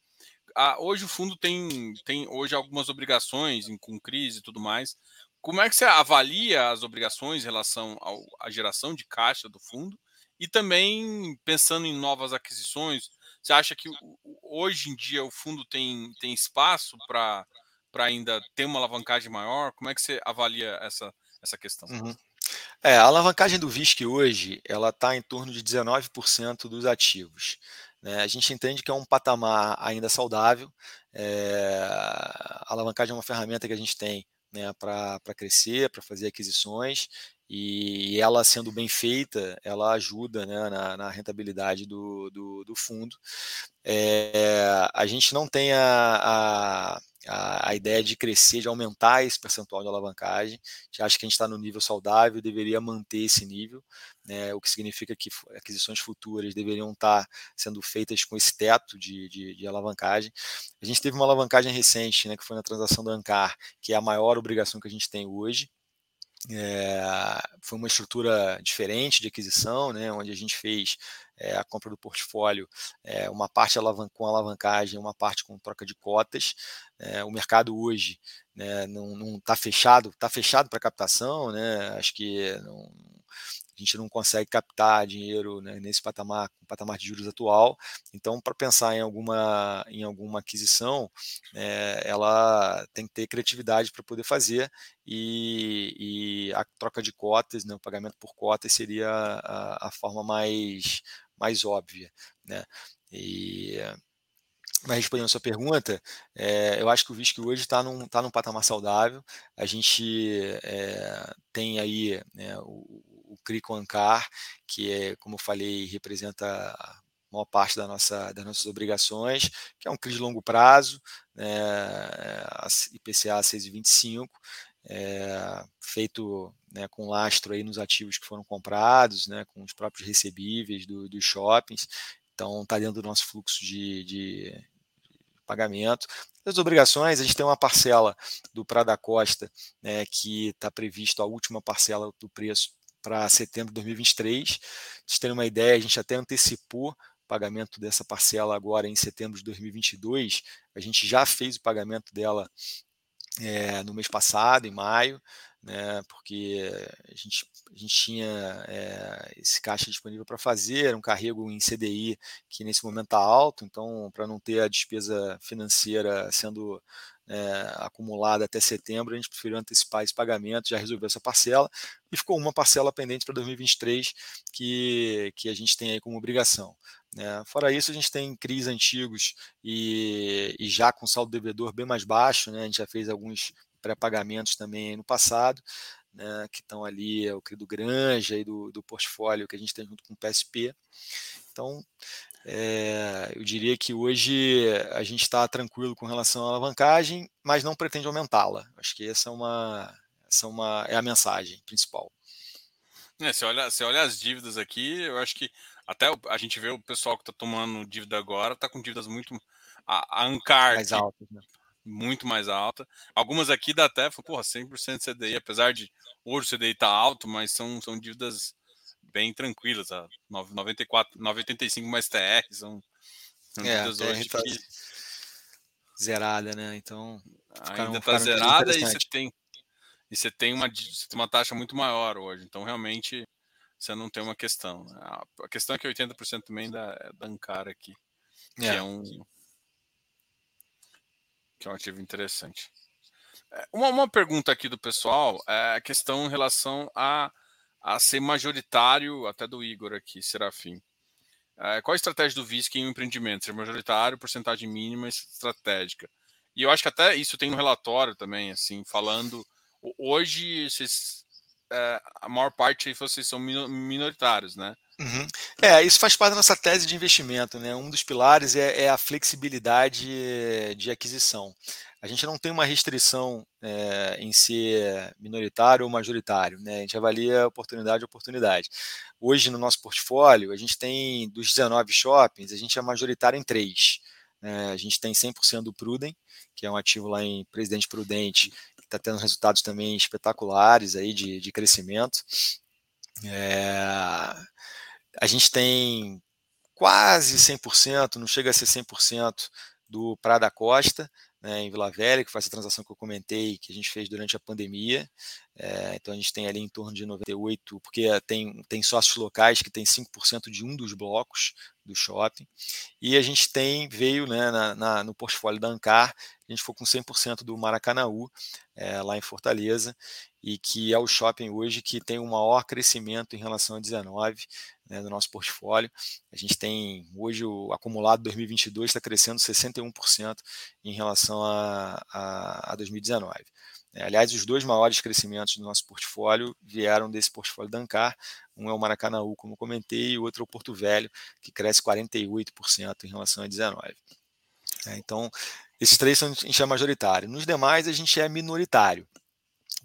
Ah, hoje o fundo tem, tem hoje algumas obrigações com crise e tudo mais. Como é que você avalia as obrigações em relação à geração de caixa do fundo? E também pensando em novas aquisições, você acha que hoje em dia o fundo tem, tem espaço para para ainda ter uma alavancagem maior? Como é que você avalia essa, essa questão? Uhum. É, a alavancagem do VISC hoje ela está em torno de 19% dos ativos. Né? A gente entende que é um patamar ainda saudável. É, a alavancagem é uma ferramenta que a gente tem né, para crescer, para fazer aquisições, e ela sendo bem feita, ela ajuda né, na, na, rentabilidade do, do, do fundo. É, a gente não tem a, a a, a, ideia de crescer, de aumentar esse percentual de alavancagem. Já acho que a gente está no nível saudável, deveria manter esse nível, né, o que significa que aquisições futuras deveriam estar tá sendo feitas com esse teto de, de, de alavancagem. A gente teve uma alavancagem recente, né, que foi na transação do Ancar, que é a maior obrigação que a gente tem hoje, é, foi uma estrutura diferente de aquisição, né, onde a gente fez é, a compra do portfólio, é, uma parte com alavancagem, uma parte com troca de cotas. o mercado hoje né, não está fechado, está fechado para captação, né, acho que não, a gente não consegue captar dinheiro né, nesse patamar, patamar de juros atual. Então, para pensar em alguma, em alguma aquisição, é, ela tem que ter criatividade para poder fazer e, e, a troca de cotas, né, o pagamento por cotas seria a, a forma mais, mais óbvia. Né? E, mas respondendo a sua pergunta, é, eu acho que o VISC hoje está num, tá num patamar saudável. A gente é, tem aí né, o, o CRI Ancar, que é, como eu falei, representa a maior parte da nossa, das nossas obrigações, que é um CRI de longo prazo, IPCA 6,25, é, feito né, com lastro aí nos ativos que foram comprados, né, com os próprios recebíveis do, dos shoppings, então está dentro do nosso fluxo de, de, pagamento. As obrigações, a gente tem uma parcela do Prada Costa, né, que está previsto a última parcela do preço para setembro de 2023. Vocês terem uma ideia, a gente até antecipou o pagamento dessa parcela agora em setembro de 2022. A gente já fez o pagamento dela é, no mês passado, em maio, né, porque a gente, a gente tinha é, esse caixa disponível para fazer, um carrego em CDI que nesse momento está alto, então para não ter a despesa financeira sendo é, acumulada até setembro, a gente preferiu antecipar esse pagamento, já resolveu essa parcela, e ficou uma parcela pendente para 2023 que, que a gente tem aí como obrigação. Né? Fora isso, a gente tem CRIs antigos e, e já com saldo devedor bem mais baixo, né? a gente já fez alguns pré-pagamentos também no passado, né? que estão ali, é o CRI do Granja e do, do portfólio que a gente tem junto com o PSP. Então, é, eu diria que hoje a gente está tranquilo com relação à alavancagem, mas não pretende aumentá-la. Acho que essa é uma, essa é, uma, é a mensagem principal. É, você, olha, você olha as dívidas aqui, eu acho que até a gente vê o pessoal que está tomando dívida agora, está com dívidas muito. A, a Ancar. Mais altas, né? Muito mais alta. Algumas aqui dá até, porra, 100% CDI, apesar de hoje o CDI tá alto, mas são, são dívidas bem tranquilas. A 94, 985 mais TR são, são é, dívidas hoje tá que... zerada, né? Então. Ficaram, ainda tá zerada e você tem. E você tem uma, você tem uma taxa muito maior hoje. Então, realmente, você não tem uma questão. A questão é que 80% também da, da Ancar aqui. Que é. é um. Que é um ativo interessante. É, uma, uma pergunta aqui do pessoal é a questão em relação a a ser majoritário, até do Igor aqui, Serafim. É, qual a estratégia do VISC em um empreendimento? Ser majoritário, porcentagem mínima estratégica. E eu acho que até isso tem um relatório também, assim, falando. Hoje, vocês, é, a maior parte de vocês são minoritários, né? Uhum. É, isso faz parte da nossa tese de investimento, né? Um dos pilares é, é a flexibilidade de aquisição. A gente não tem uma restrição é, em ser minoritário ou majoritário, né? A gente avalia oportunidade oportunidade. Hoje no nosso portfólio, a gente tem dos 19 shoppings, a gente é majoritário em três. Né? A gente tem 100% do Prudem, que é um ativo lá em Presidente Prudente, que está tendo resultados também espetaculares aí de, de crescimento. É, a gente tem quase 100%, não chega a ser 100% do Prada Costa, né, em Vila Velha, que foi essa transação que eu comentei, que a gente fez durante a pandemia. É, então a gente tem ali em torno de 98, porque tem, tem sócios locais que tem 5% de um dos blocos do shopping. E a gente tem, veio né, na, na, no portfólio da Ancar, a gente foi com 100% do Maracanaú, é, lá em Fortaleza, e que é o shopping hoje que tem o maior crescimento em relação a 19 né, do nosso portfólio. A gente tem hoje o acumulado 2022 está crescendo 61% em relação a, a, a 2019. É, aliás, os dois maiores crescimentos do nosso portfólio vieram desse portfólio da Ancar. Um é o Maracanaú, como comentei, e o outro é o Porto Velho, que cresce 48% em relação a 19. É, então, esses três são, a gente é majoritário. Nos demais, a gente é minoritário.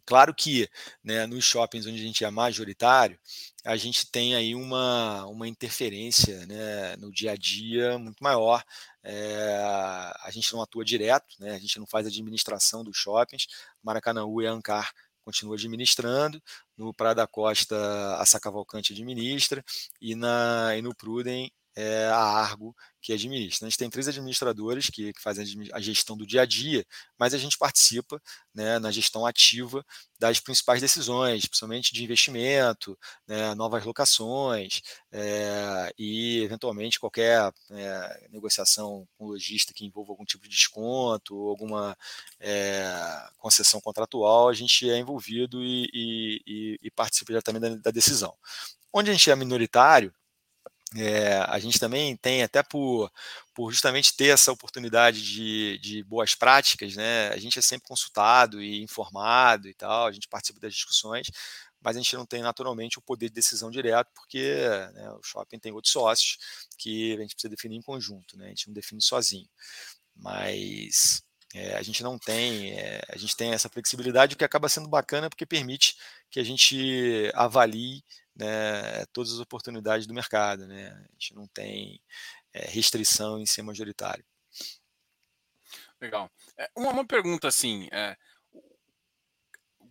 Claro que né, nos shoppings onde a gente é majoritário, a gente tem aí uma, uma interferência né, no dia a dia muito maior. É, a gente não atua direto, né, a gente não faz administração dos shoppings. Maracanãú e Ancar continua administrando, no Praia da Costa a Sacavalcante administra e, na, e no Pruden é a Argo que administra. A gente tem três administradores que, que, fazem a gestão do dia a dia, mas a gente participa né, na gestão ativa das principais decisões, principalmente de investimento, né, novas locações é, e, eventualmente, qualquer é, negociação com o lojista que envolva algum tipo de desconto ou alguma é, concessão contratual, a gente é envolvido e, e, e participa diretamente da, da decisão. Onde a gente é minoritário, é, a gente também tem, até por, por justamente ter essa oportunidade de, de boas práticas, né, a gente é sempre consultado e informado e tal, a gente participa das discussões, mas a gente não tem naturalmente o poder de decisão direto, porque né, o shopping tem outros sócios que a gente precisa definir em conjunto, né, a gente não define sozinho. Mas é, a gente não tem, é, a gente tem essa flexibilidade, o que acaba sendo bacana porque permite que a gente avalie né, todas as oportunidades do mercado. Né? A gente não tem é, restrição em ser majoritário. Legal. É, uma, uma, pergunta assim: é,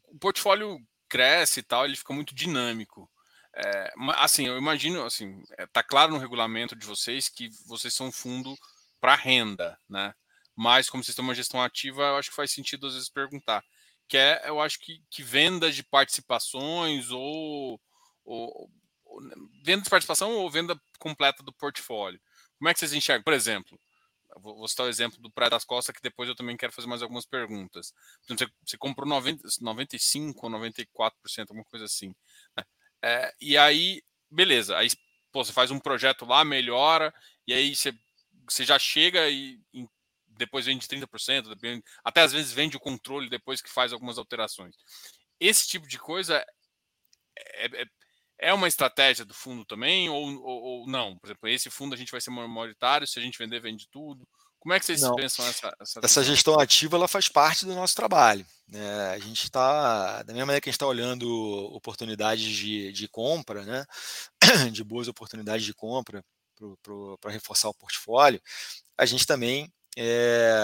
o portfólio cresce e tal, ele fica muito dinâmico. É, assim, eu imagino, assim, está é, claro no regulamento de vocês que vocês são um fundo para renda, né? Mas como vocês têm uma gestão ativa, eu acho que faz sentido às vezes perguntar. Que é, eu acho que, que venda de participações ou, ou, ou venda de participação ou venda completa do portfólio. Como é que vocês enxergam? Por exemplo, vou, vou citar o exemplo do Praia das Costas, que depois eu também quero fazer mais algumas perguntas. Exemplo, você, você, comprou 90, 95 ou 94%, alguma coisa assim. Né? É, e aí, beleza, aí pô, você faz um projeto lá, melhora, e aí você, você já chega e, e depois vende 30%, até às vezes vende o controle depois que faz algumas alterações. Esse tipo de coisa é, é, é uma estratégia do fundo também, ou, ou, ou, não? Por exemplo, esse fundo a gente vai ser minoritário, se a gente vender, vende tudo. Como é que vocês não. pensam essa, essa, essa gestão ativa ela faz parte do nosso trabalho. Né? A gente está, da mesma maneira que a gente está olhando oportunidades de, de compra, né? de boas oportunidades de compra para reforçar o portfólio, a gente também é,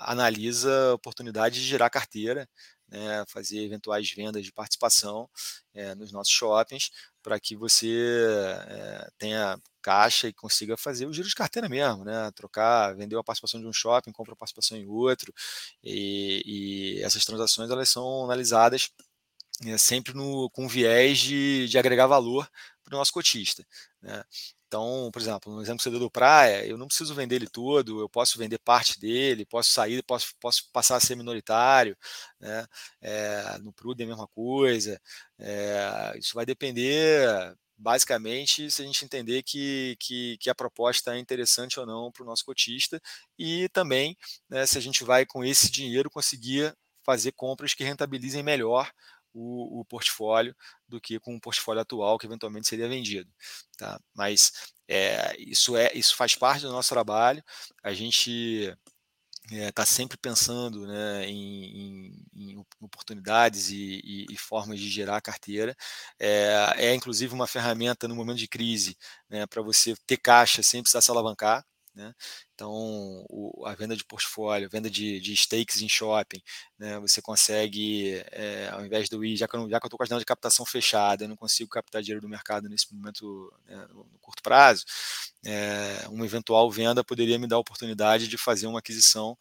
analisa oportunidades de gerar carteira né, fazer eventuais vendas de participação é, nos nossos shoppings, para que você é, tenha caixa e consiga fazer o giro de carteira mesmo, né? Trocar, vender uma participação de um shopping, compra uma participação em outro, e, e essas transações elas são analisadas é, sempre no, com viés de, de agregar valor para o nosso cotista. Né? Então, por exemplo, no exemplo que você deu do Praia, eu não preciso vender ele todo, eu posso vender parte dele, posso sair, posso, posso passar a ser minoritário, né? É, no Pruden a mesma coisa. É, isso vai depender, basicamente, se a gente entender que, que, que a proposta é interessante ou não para o nosso cotista e também né, se a gente vai com esse dinheiro conseguir fazer compras que rentabilizem melhor o, o, portfólio do que com o portfólio atual que eventualmente seria vendido. Tá? Mas é, isso, é, isso faz parte do nosso trabalho. A gente está é, sempre pensando né, em, em, em, oportunidades e, e, e, formas de gerar carteira. É, é, inclusive uma ferramenta no momento de crise né, para você ter caixa sem precisar se alavancar. Né? Então, o, a venda de portfólio, venda de, de stakes em shopping, né? você consegue, é, ao invés do ir, já que eu estou com a janela de captação fechada, eu não consigo captar dinheiro do mercado nesse momento, né, no, no, curto prazo, é, uma eventual venda poderia me dar a oportunidade de fazer uma aquisição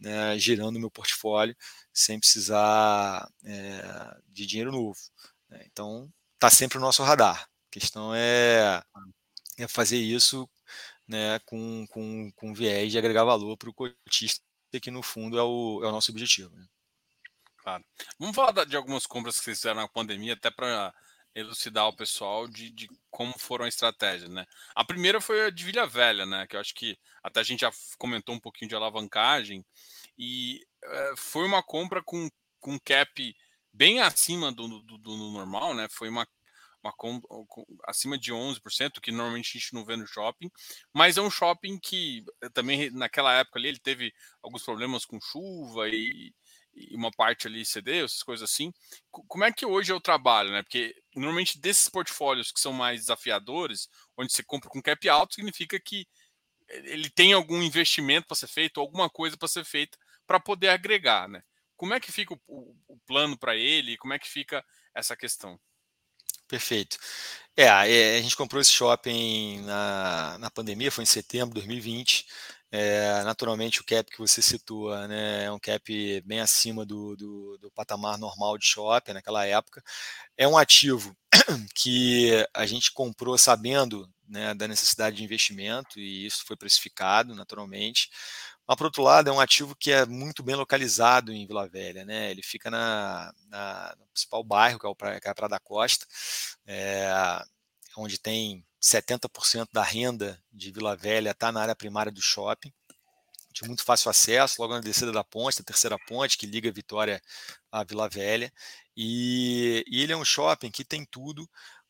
né, girando o meu portfólio sem precisar é, de dinheiro novo. Né? Então, está sempre o nosso radar. A questão é, é fazer isso né, com, com, com viés de agregar valor para o cotista, que no fundo é o, é o nosso objetivo. Né? Claro. Vamos falar de algumas compras que vocês fizeram na pandemia, até para elucidar o pessoal de, de, como foram a estratégia, né? A primeira foi a de Vila Velha, né? Que eu acho que até a gente já comentou um pouquinho de alavancagem e é, foi uma compra com, com cap bem acima do, do, do normal, né? Foi uma uma acima de 11%, que normalmente a gente não vê no shopping, mas é um shopping que eh, também naquela época ali ele teve alguns problemas com chuva e, e uma parte ali cedeu, essas coisas assim. Como é que hoje é o trabalho, né? Porque normalmente desses portfólios que são mais desafiadores, onde você compra com cap alto, significa que ele tem algum investimento para ser feito, alguma coisa para ser feita para poder agregar, né? Como é que fica o, o, o plano para ele? Como é que fica essa questão? Perfeito. É, a gente comprou esse shopping na, na pandemia, foi em setembro de 2020. É, naturalmente, o cap que você situa né, é um cap bem acima do, do, do, patamar normal de shopping naquela época. É um ativo que a gente comprou sabendo né, da necessidade de investimento e isso foi precificado naturalmente. Mas, por outro lado, é um ativo que é muito bem localizado em Vila Velha. Né? Ele fica na, na no principal bairro, que é, o que é a Praia da Costa, é, onde tem 70% da renda de Vila Velha está na área primária do shopping, de muito fácil acesso, logo na descida da ponte, a terceira ponte que liga Vitória à Vila Velha. E, e ele é um shopping que tem tudo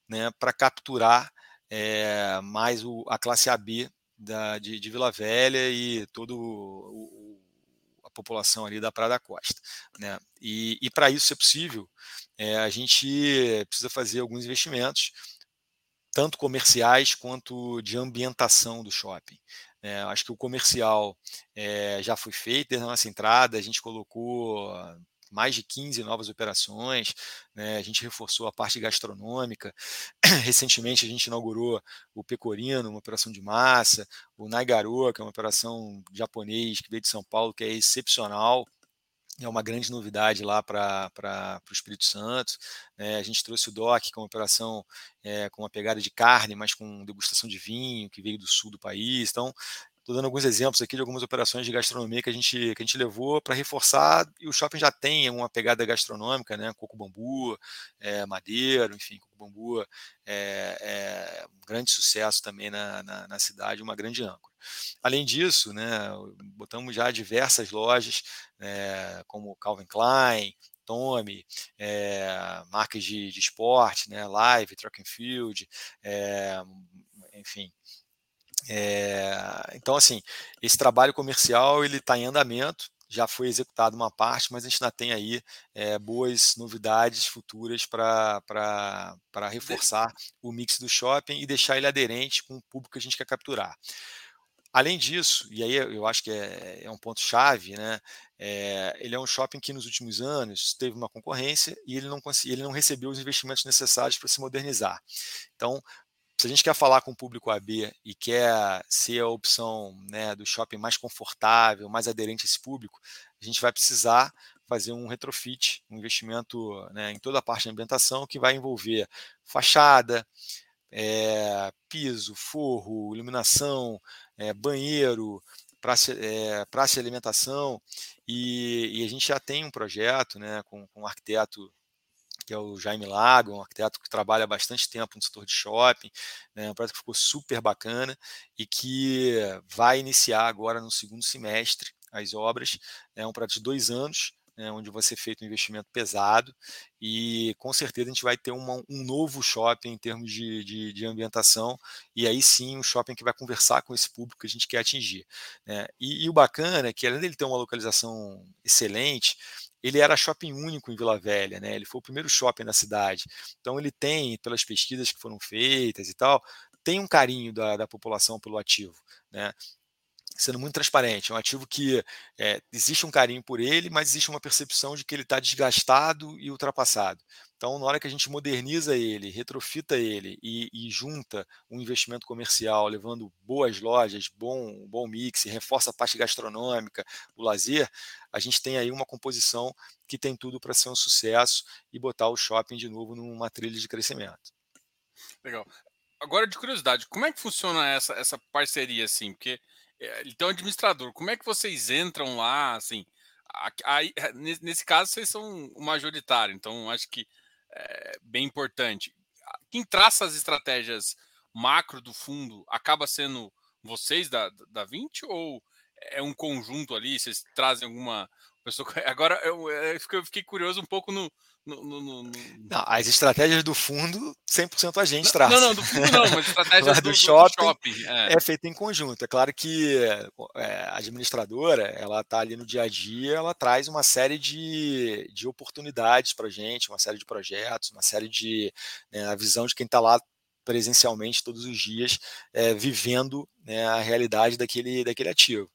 né, para capturar é, mais o, a classe AB da, de, de, Vila Velha e toda a população ali da Praia da Costa. Né? E, e para isso ser possível, é, a gente precisa fazer alguns investimentos, tanto comerciais quanto de ambientação do shopping. É, acho que o comercial é, já foi feito desde a nossa entrada, a gente colocou mais de 15 novas operações, né? a gente reforçou a parte gastronômica, recentemente a gente inaugurou o Pecorino, uma operação de massa, o Naigaroa, que é uma operação japonês que veio de São Paulo, que é excepcional, é uma grande novidade lá para o Espírito Santo. Né? A gente trouxe o DOC, que é uma operação é, com uma pegada de carne, mas com degustação de vinho, que veio do sul do país. Então, Estou dando alguns exemplos aqui de algumas operações de gastronomia que a gente, que a gente levou para reforçar, e o shopping já tem uma pegada gastronômica, né? Coco bambu, é, madeiro, enfim, coco bambu é, é, um grande sucesso também na, na, na, cidade, uma grande âncora. Além disso, né, botamos já diversas lojas, é, como Calvin Klein, Tommy, é, marcas de, de esporte, né, Live, Track and Field, é, enfim, é, então, assim, esse trabalho comercial ele está em andamento, já foi executado uma parte, mas a gente ainda tem aí é, boas novidades futuras para reforçar o mix do shopping e deixar ele aderente com o público que a gente quer capturar. Além disso, e aí eu acho que é, é um ponto chave, né? É, ele é um shopping que nos últimos anos teve uma concorrência e ele não, ele não recebeu os investimentos necessários para se modernizar. Então, se a gente quer falar com o público AB e quer ser a opção né, do shopping mais confortável, mais aderente a esse público, a gente vai precisar fazer um retrofit, um investimento né, em toda a parte de ambientação que vai envolver fachada, é, piso, forro, iluminação, é, banheiro, praça, é, praça de alimentação, e, e, a gente já tem um projeto né, com, com um arquiteto que é o Jaime Lago, um arquiteto que trabalha bastante tempo no setor de shopping, né, um projeto que ficou super bacana e que vai iniciar agora no segundo semestre as obras. É um projeto de dois anos, né, onde vai ser feito um investimento pesado e com certeza a gente vai ter uma, um novo shopping em termos de, de, de, ambientação e aí sim um shopping que vai conversar com esse público que a gente quer atingir. Né? E, e, o bacana é que além dele ter uma localização excelente, ele era shopping único em Vila Velha, né? Ele foi o primeiro shopping na cidade. Então ele tem, pelas pesquisas que foram feitas e tal, tem um carinho da, da população pelo ativo, né? Sendo muito transparente, é um ativo que é, existe um carinho por ele, mas existe uma percepção de que ele está desgastado e ultrapassado. Então, na hora que a gente moderniza ele, retrofita ele e, e, junta um investimento comercial, levando boas lojas, bom, bom mix, reforça a parte gastronômica, o lazer, a gente tem aí uma composição que tem tudo para ser um sucesso e botar o shopping de novo numa trilha de crescimento. Legal. Agora, de curiosidade, como é que funciona essa, essa parceria assim? Porque um administrador, como é que vocês entram lá, assim? Aí, nesse caso, vocês são o majoritário, então acho que é, bem importante. Quem traça as estratégias macro do fundo acaba sendo vocês da, da 20 ou é um conjunto ali? Vocês trazem alguma pessoa? Agora eu, eu fiquei curioso um pouco no, no, no, no... Não, as estratégias do fundo, 100% a gente traz. Não, não, do fundo não, mas estratégias do, do, shopping, do shopping é. é feita em conjunto. É claro que é, a administradora, ela está ali no dia a dia, ela traz uma série de, de oportunidades para a gente, uma série de projetos, uma série de. Né, a visão de quem está lá presencialmente todos os dias, é, vivendo né, a realidade daquele, daquele ativo.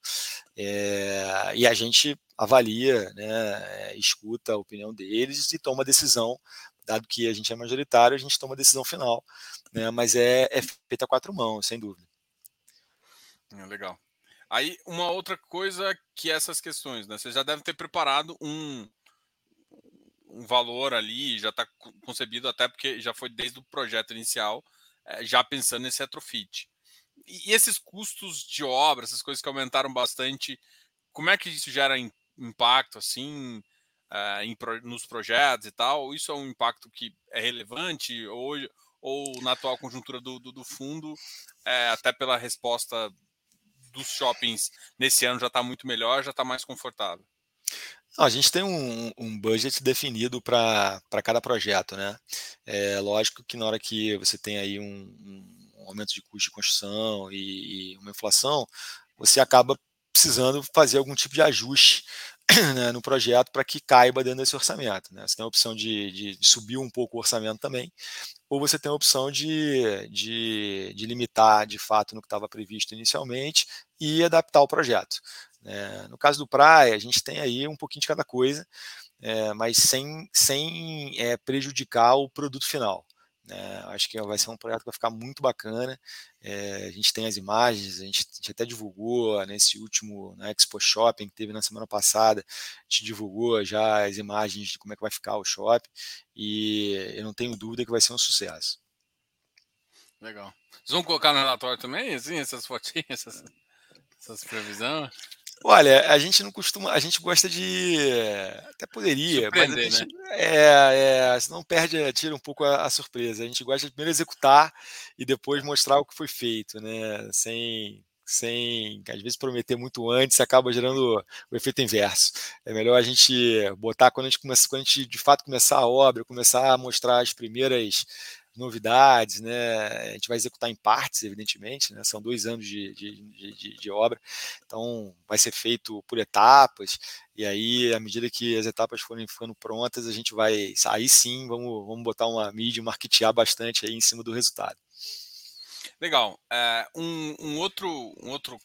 É, e a gente avalia, né, escuta a opinião deles e toma decisão, dado que a gente é majoritário, a gente toma a decisão final, né, mas é, é feita a quatro mãos, sem dúvida. É, legal. Aí, uma outra coisa que essas questões, né? Você já deve ter preparado um, um valor ali, já está concebido até porque já foi desde o projeto inicial, é, já pensando nesse retrofit. E esses custos de obra, essas coisas que aumentaram bastante, como é que isso gera impacto assim uh, em, nos projetos e tal? Isso é um impacto que é relevante ou, ou na atual conjuntura do, do, do fundo, é, até pela resposta dos shoppings nesse ano já está muito melhor, já está mais confortável? a gente tem um, um budget definido para cada projeto, né? É lógico que na hora que você tem aí um, um aumento de custo de construção e, e uma inflação, você acaba precisando fazer algum tipo de ajuste né, no projeto para que caiba dentro desse orçamento. Né? Você tem a opção de, de, subir um pouco o orçamento também, ou você tem a opção de, de, limitar de fato no que estava previsto inicialmente e adaptar o projeto. Né? No caso do Praia, a gente tem aí um pouquinho de cada coisa. é, mas sem, sem é, prejudicar o produto final. Né? Acho que vai ser um projeto que vai ficar muito bacana. É, a gente tem as imagens, a gente, a gente até divulgou nesse último na Expo Shopping que teve na semana passada, a gente divulgou já as imagens de como é que vai ficar o shopping e eu não tenho dúvida que vai ser um sucesso. Legal. Vocês vão colocar no relatório também, assim, essas fotinhas, essas, essas previsões? Olha, a gente não costuma, a gente gosta de, até poderia, mas a gente, né? é, é, senão perde, tira um pouco a, a, surpresa. A gente gosta de primeiro executar e depois mostrar o que foi feito, né? Sem, sem, às vezes prometer muito antes, acaba gerando o efeito inverso. É melhor a gente botar quando a gente começa, quando a gente de fato começar a obra, começar a mostrar as primeiras novidades, né? A gente vai executar em partes, evidentemente, né? São dois anos de, de, de, de, obra, então vai ser feito por etapas, e aí, à medida que as etapas forem ficando prontas, a gente vai, aí sim, vamos, vamos botar uma mídia, marketear bastante aí em cima do resultado. Legal. É, um, um, outro, um outro,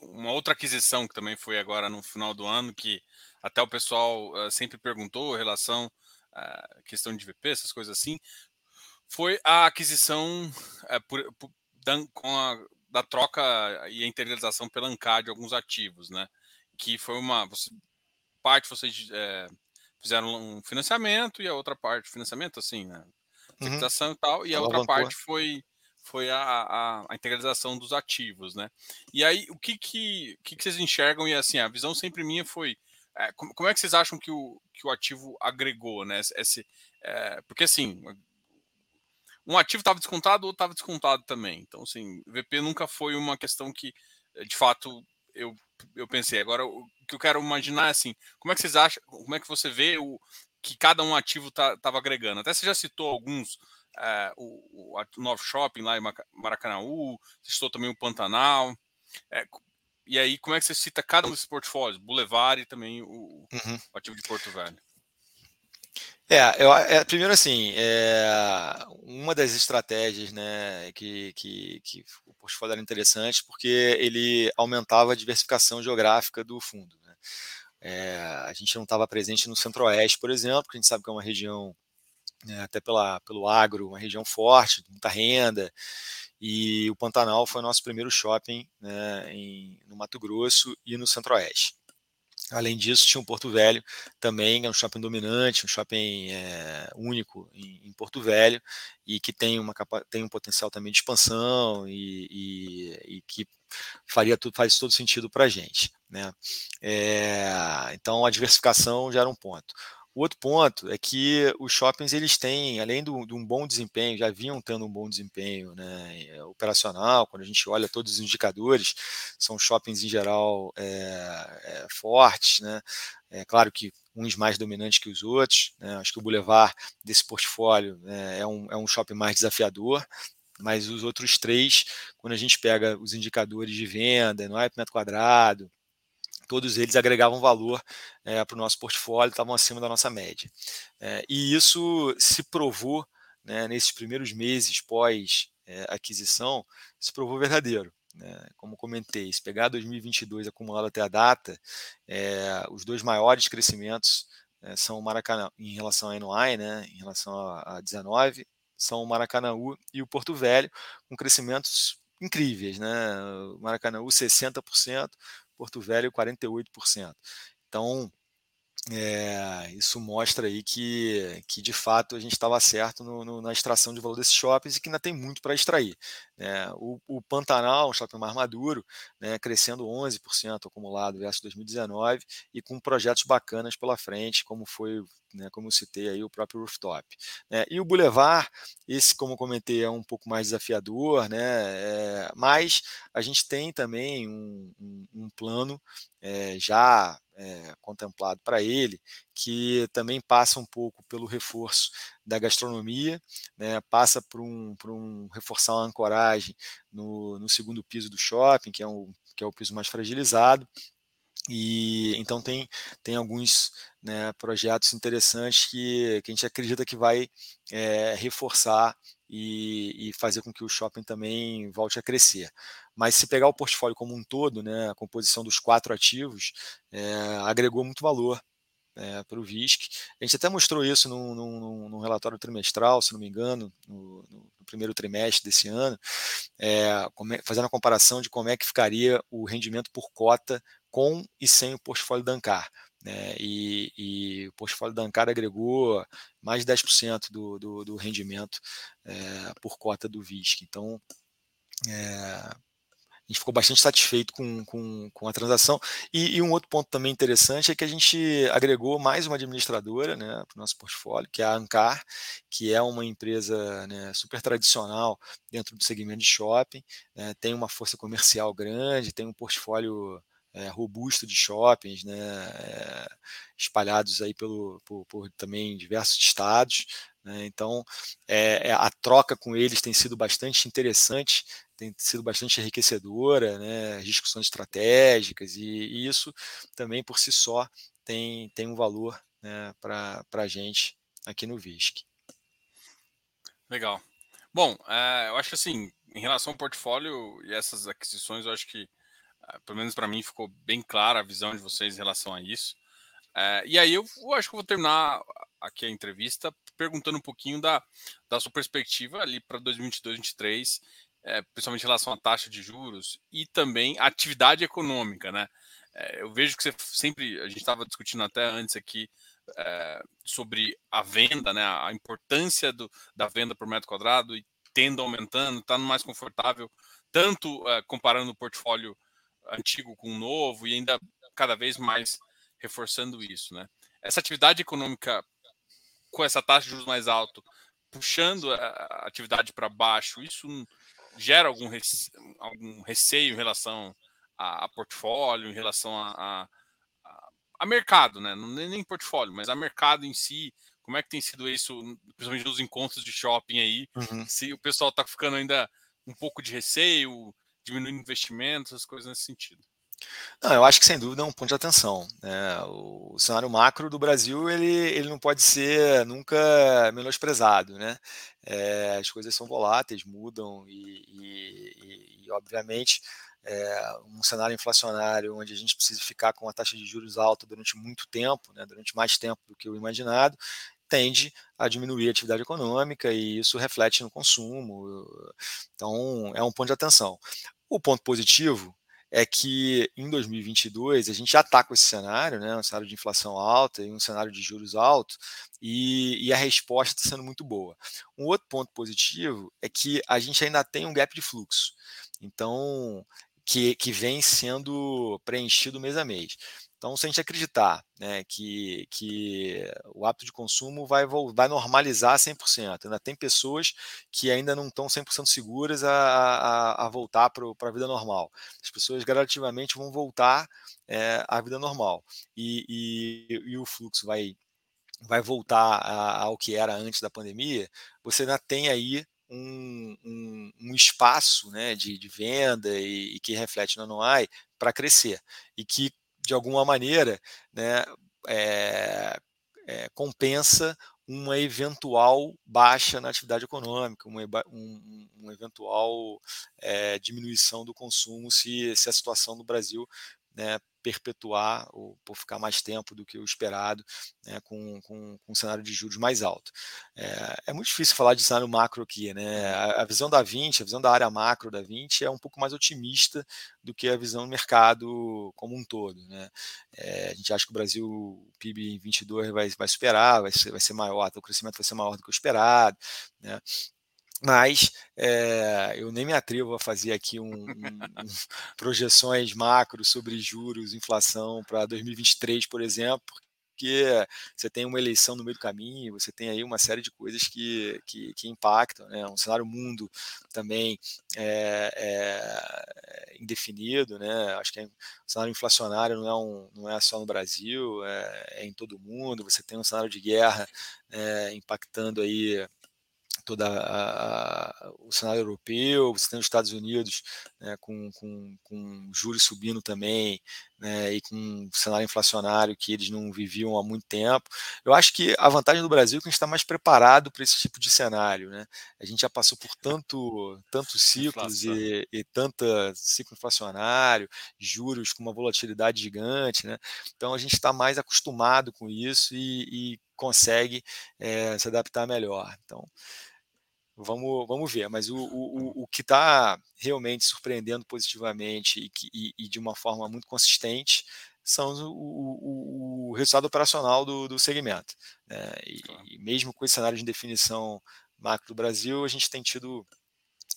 uma outra aquisição que também foi agora no final do ano, que até o pessoal uh, sempre perguntou em relação à questão de VP, essas coisas assim, foi a aquisição é, por, por, da, com a, da troca e a internalização pela ANCAD de alguns ativos, né? Que foi uma você, parte vocês é, fizeram um financiamento e a outra parte financiamento assim, né? Uhum. e tal, e a outra parte foi foi a, a, a, integralização dos ativos, né? E aí, o que que, que, que vocês enxergam? E assim, a visão sempre minha foi é, como, como, é que vocês acham que o, que o ativo agregou, né? Esse, é, porque assim, um ativo estava descontado ou estava descontado também. Então, assim, VP nunca foi uma questão que, eh, de fato, eu, eu pensei. Agora, o que eu quero imaginar é assim, como é que vocês acham, como é que você vê o que cada um ativo estava tá, agregando? Até você já citou alguns, é, o, o, Novo Shopping lá em Maracanãú, citou também o Pantanal. É, e aí, como é que você cita cada um desses portfólios? Boulevard e também o, uhum. o ativo de Porto Velho. É, eu, é, primeiro assim, é, uma das estratégias né, que, que, que o portfólio era interessante porque ele aumentava a diversificação geográfica do fundo. Né? É, a gente não estava presente no Centro-Oeste, por exemplo, que a gente sabe que é uma região, né, até pela, pelo agro, uma região forte, muita renda, e o Pantanal foi nosso primeiro shopping né, em, no Mato Grosso e no Centro-Oeste. Além disso, tinha o Porto Velho também, é um shopping dominante, um shopping é, único em, em, Porto Velho e que tem, uma, tem um potencial também de expansão e, e, e que faria tudo, faz todo sentido para a gente. Né? É, então, a diversificação já era um ponto. O outro ponto é que os shoppings eles têm, além do, de um bom desempenho, já vinham tendo um bom desempenho né, eh, operacional, quando a gente olha todos os indicadores, são shoppings em geral é, é, fortes, né? É claro que uns mais dominantes que os outros. Né? Acho que o Boulevard desse portfólio né, é, um, é um shopping mais desafiador, mas os outros três, quando a gente pega os indicadores de venda, no é metro quadrado, todos eles agregavam valor é, para o nosso portfólio, estavam acima da nossa média. É, e isso se provou né, nesses primeiros meses pós é, aquisição, se provou verdadeiro. Né? Como comentei, se pegar 2022 acumulado até a data, os dois maiores crescimentos são o Maracanã em relação a NOI, né, em relação a, a 19, são o Maracanãú e o Porto Velho, com crescimentos incríveis, né? O Maracanãú 60%, Porto Velho 48%. Então, é, isso mostra aí que, que de fato a gente estava certo no, no, na extração de valor desses shoppings e que ainda tem muito para extrair. Né? O, o, Pantanal, um shopping mais maduro, né, crescendo 11% acumulado versus 2019 e com projetos bacanas pela frente, como foi né, como citei aí, o próprio rooftop. Né? E o Boulevard, esse, como comentei, é um pouco mais desafiador, né? É, mas a gente tem também um, um, um plano é, já é, contemplado para ele, que também passa um pouco pelo reforço da gastronomia, né, passa por um, por um reforçar a ancoragem no, no segundo piso do shopping, que é, um, que é o piso mais fragilizado, e então tem, tem alguns né, projetos interessantes que, que a gente acredita que vai é, reforçar e, e, fazer com que o shopping também volte a crescer. Mas se pegar o portfólio como um todo, né, a composição dos quatro ativos, é, agregou muito valor é, para o VISC. A gente até mostrou isso num, num, num, relatório trimestral, se não me engano, no, no primeiro trimestre desse ano, é, fazendo a comparação de como é que ficaria o rendimento por cota com e sem o portfólio da Ancar. Né, e, e, o portfólio da Ancar agregou mais de 10% do, do, do rendimento é, por cota do VISC. Então, é, a gente ficou bastante satisfeito com, com, com a transação. E, e, um outro ponto também interessante é que a gente agregou mais uma administradora né, para o nosso portfólio, que é a Ancar, que é uma empresa né, super tradicional dentro do segmento de shopping, né, tem uma força comercial grande, tem um portfólio é, robusto de shoppings, né, é, espalhados aí pelo, por, por, também diversos estados. Né, então, é, a troca com eles tem sido bastante interessante tem sido bastante enriquecedora, né, discussões estratégicas, e, e, isso também por si só tem, tem um valor né, para a gente aqui no VISC. Legal. Bom, eu acho que assim, em relação ao portfólio e essas aquisições, eu acho que, pelo menos para mim, ficou bem clara a visão de vocês em relação a isso. É, e aí eu, eu, acho que vou terminar aqui a entrevista perguntando um pouquinho da, da sua perspectiva ali para 2022, 2023 é, principalmente em relação à taxa de juros e também a atividade econômica, né? É, eu vejo que você sempre, a gente estava discutindo até antes aqui é, sobre a venda, né? A importância do, da venda por metro quadrado e tendo aumentando, está mais confortável, tanto comparando o portfólio antigo com novo e ainda cada vez mais reforçando isso, né? Essa atividade econômica com essa taxa de juros mais alto, puxando a atividade para baixo, isso gera algum, rece... algum receio em relação a, a portfólio, em relação a, a, a, mercado, né? Não nem portfólio, mas a mercado em si. Como é que tem sido isso, principalmente nos encontros de shopping aí? Uhum. Se o pessoal está ficando ainda um pouco de receio, diminuindo investimentos, essas coisas nesse sentido. Não, eu acho que sem dúvida é um ponto de atenção. Né? O cenário macro do Brasil ele, ele não pode ser nunca menosprezado. Né? É, as coisas são voláteis, mudam e, e, e obviamente, é, um cenário inflacionário onde a gente precisa ficar com a taxa de juros alta durante muito tempo, né? durante mais tempo do que o imaginado, tende a diminuir a atividade econômica e isso reflete no consumo. Então, é um ponto de atenção. O ponto positivo é que em 2022 a gente já está com esse cenário, né, um cenário de inflação alta e um cenário de juros alto, e, e a resposta está sendo muito boa. Um outro ponto positivo é que a gente ainda tem um gap de fluxo, então que, que vem sendo preenchido mês a mês. Então, se a gente acreditar né, que, que o hábito de consumo vai, vai normalizar 100%, ainda tem pessoas que ainda não estão 100% seguras a, a, a voltar para a vida normal. As pessoas gradativamente vão voltar é, à vida normal. E, e, e o fluxo vai, vai voltar ao que era antes da pandemia, você ainda tem aí um, um, um, espaço né, de, de venda e, e, que reflete no Anuai para crescer e que de alguma maneira, né, é, é, compensa uma eventual baixa na atividade econômica, uma, um, uma eventual é, diminuição do consumo se, se a situação no Brasil né, perpetuar ou por ficar mais tempo do que o esperado, né, com, com, com, um cenário de juros mais alto. É, é, muito difícil falar de cenário macro aqui, né? A, a, visão da 20, a visão da área macro da 20 é um pouco mais otimista do que a visão do mercado como um todo, né? É, a gente acha que o Brasil, o PIB em 22 vai, vai superar, vai ser, vai ser maior, o crescimento vai ser maior do que o esperado, né? Mas é, eu nem me atrevo a fazer aqui um, um, projeções macro sobre juros, inflação para 2023, por exemplo, porque você tem uma eleição no meio do caminho, você tem aí uma série de coisas que, que, que impactam, né? um cenário mundo também é, é, indefinido, né? acho que é, o cenário inflacionário não é, um, não é só no Brasil, é, é em todo o mundo, você tem um cenário de guerra impactando aí todo o cenário europeu, você tem os Estados Unidos né, com, com, com juros subindo também, né, e com um cenário inflacionário que eles não viviam há muito tempo. Eu acho que a vantagem do Brasil é que a gente está mais preparado para esse tipo de cenário. Né? A gente já passou por tanto, tantos ciclos e, e tanta ciclo inflacionário, juros com uma volatilidade gigante. Né? Então a gente está mais acostumado com isso e, e consegue é, se adaptar melhor. Então, Vamos, vamos ver, mas o, o, o que está realmente surpreendendo positivamente e, que, e, e, de uma forma muito consistente são o, o resultado operacional do, do segmento. Né? E, e, mesmo com esse cenário de definição macro do Brasil, a gente tem tido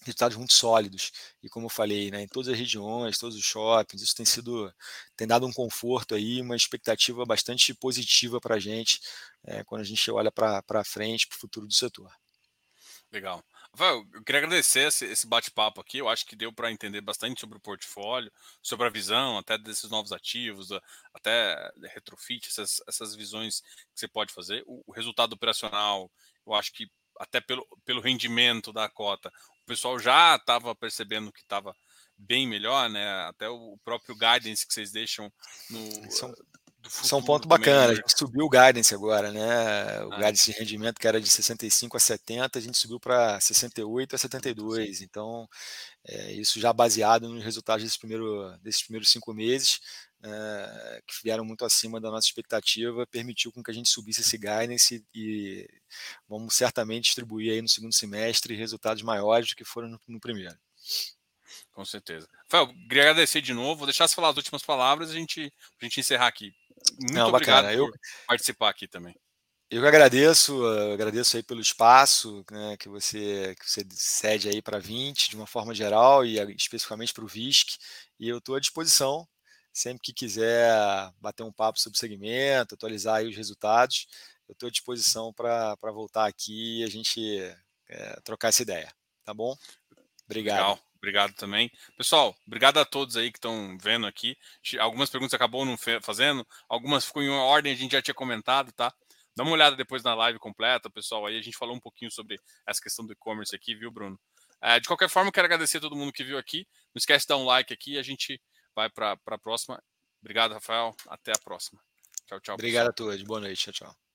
resultados muito sólidos. E como eu falei, né, em todas as regiões, todos os shoppings, isso tem sido tem dado um conforto aí, uma expectativa bastante positiva para a gente é, quando a gente olha para frente, para o futuro do setor. Legal. Rafael, eu queria agradecer esse, bate-papo aqui. Eu acho que deu para entender bastante sobre o portfólio, sobre a visão, até desses novos ativos, até retrofit, essas, essas visões que você pode fazer. O, o resultado operacional, eu acho que até pelo, pelo rendimento da cota, o pessoal já estava percebendo que estava bem melhor, né? Até o próprio guidance que vocês deixam no, São isso é um ponto bacana. A gente subiu o guidance agora, né? O ah. guidance de rendimento que era de 65 a 70, a gente subiu para 68 a 72. Então, é, isso já baseado nos resultados desse primeiro, desses primeiros cinco meses, é, que vieram muito acima da nossa expectativa, permitiu com que a gente subisse esse guidance e vamos certamente distribuir aí no segundo semestre resultados maiores do que foram no, no primeiro. Com certeza. Rafael, queria agradecer de novo, vou deixar você falar as últimas palavras e a gente, a gente encerrar aqui. Muito Não, obrigado bacana. por eu, participar aqui também. Eu que agradeço, agradeço aí pelo espaço né, que, você, que você cede aí para 20, de uma forma geral, e especificamente para o VISC, e eu estou à disposição, sempre que quiser bater um papo sobre o segmento, atualizar aí os resultados, eu estou à disposição para voltar aqui e a gente é, trocar essa ideia, tá bom? Obrigado. Legal. Obrigado também. Pessoal, obrigado a todos aí que estão vendo aqui. Algumas perguntas acabou não fazendo, algumas ficou em ordem, a gente já tinha comentado, tá? Dá uma olhada depois na live completa, pessoal. Aí a gente falou um pouquinho sobre essa questão do e-commerce aqui, viu, Bruno? É, de qualquer forma, quero agradecer a todo mundo que viu aqui. Não esquece de dar um like aqui e a gente vai para a próxima. Obrigado, Rafael. Até a próxima. Tchau, tchau. Obrigado pessoal. a todos. Boa noite. Tchau, tchau.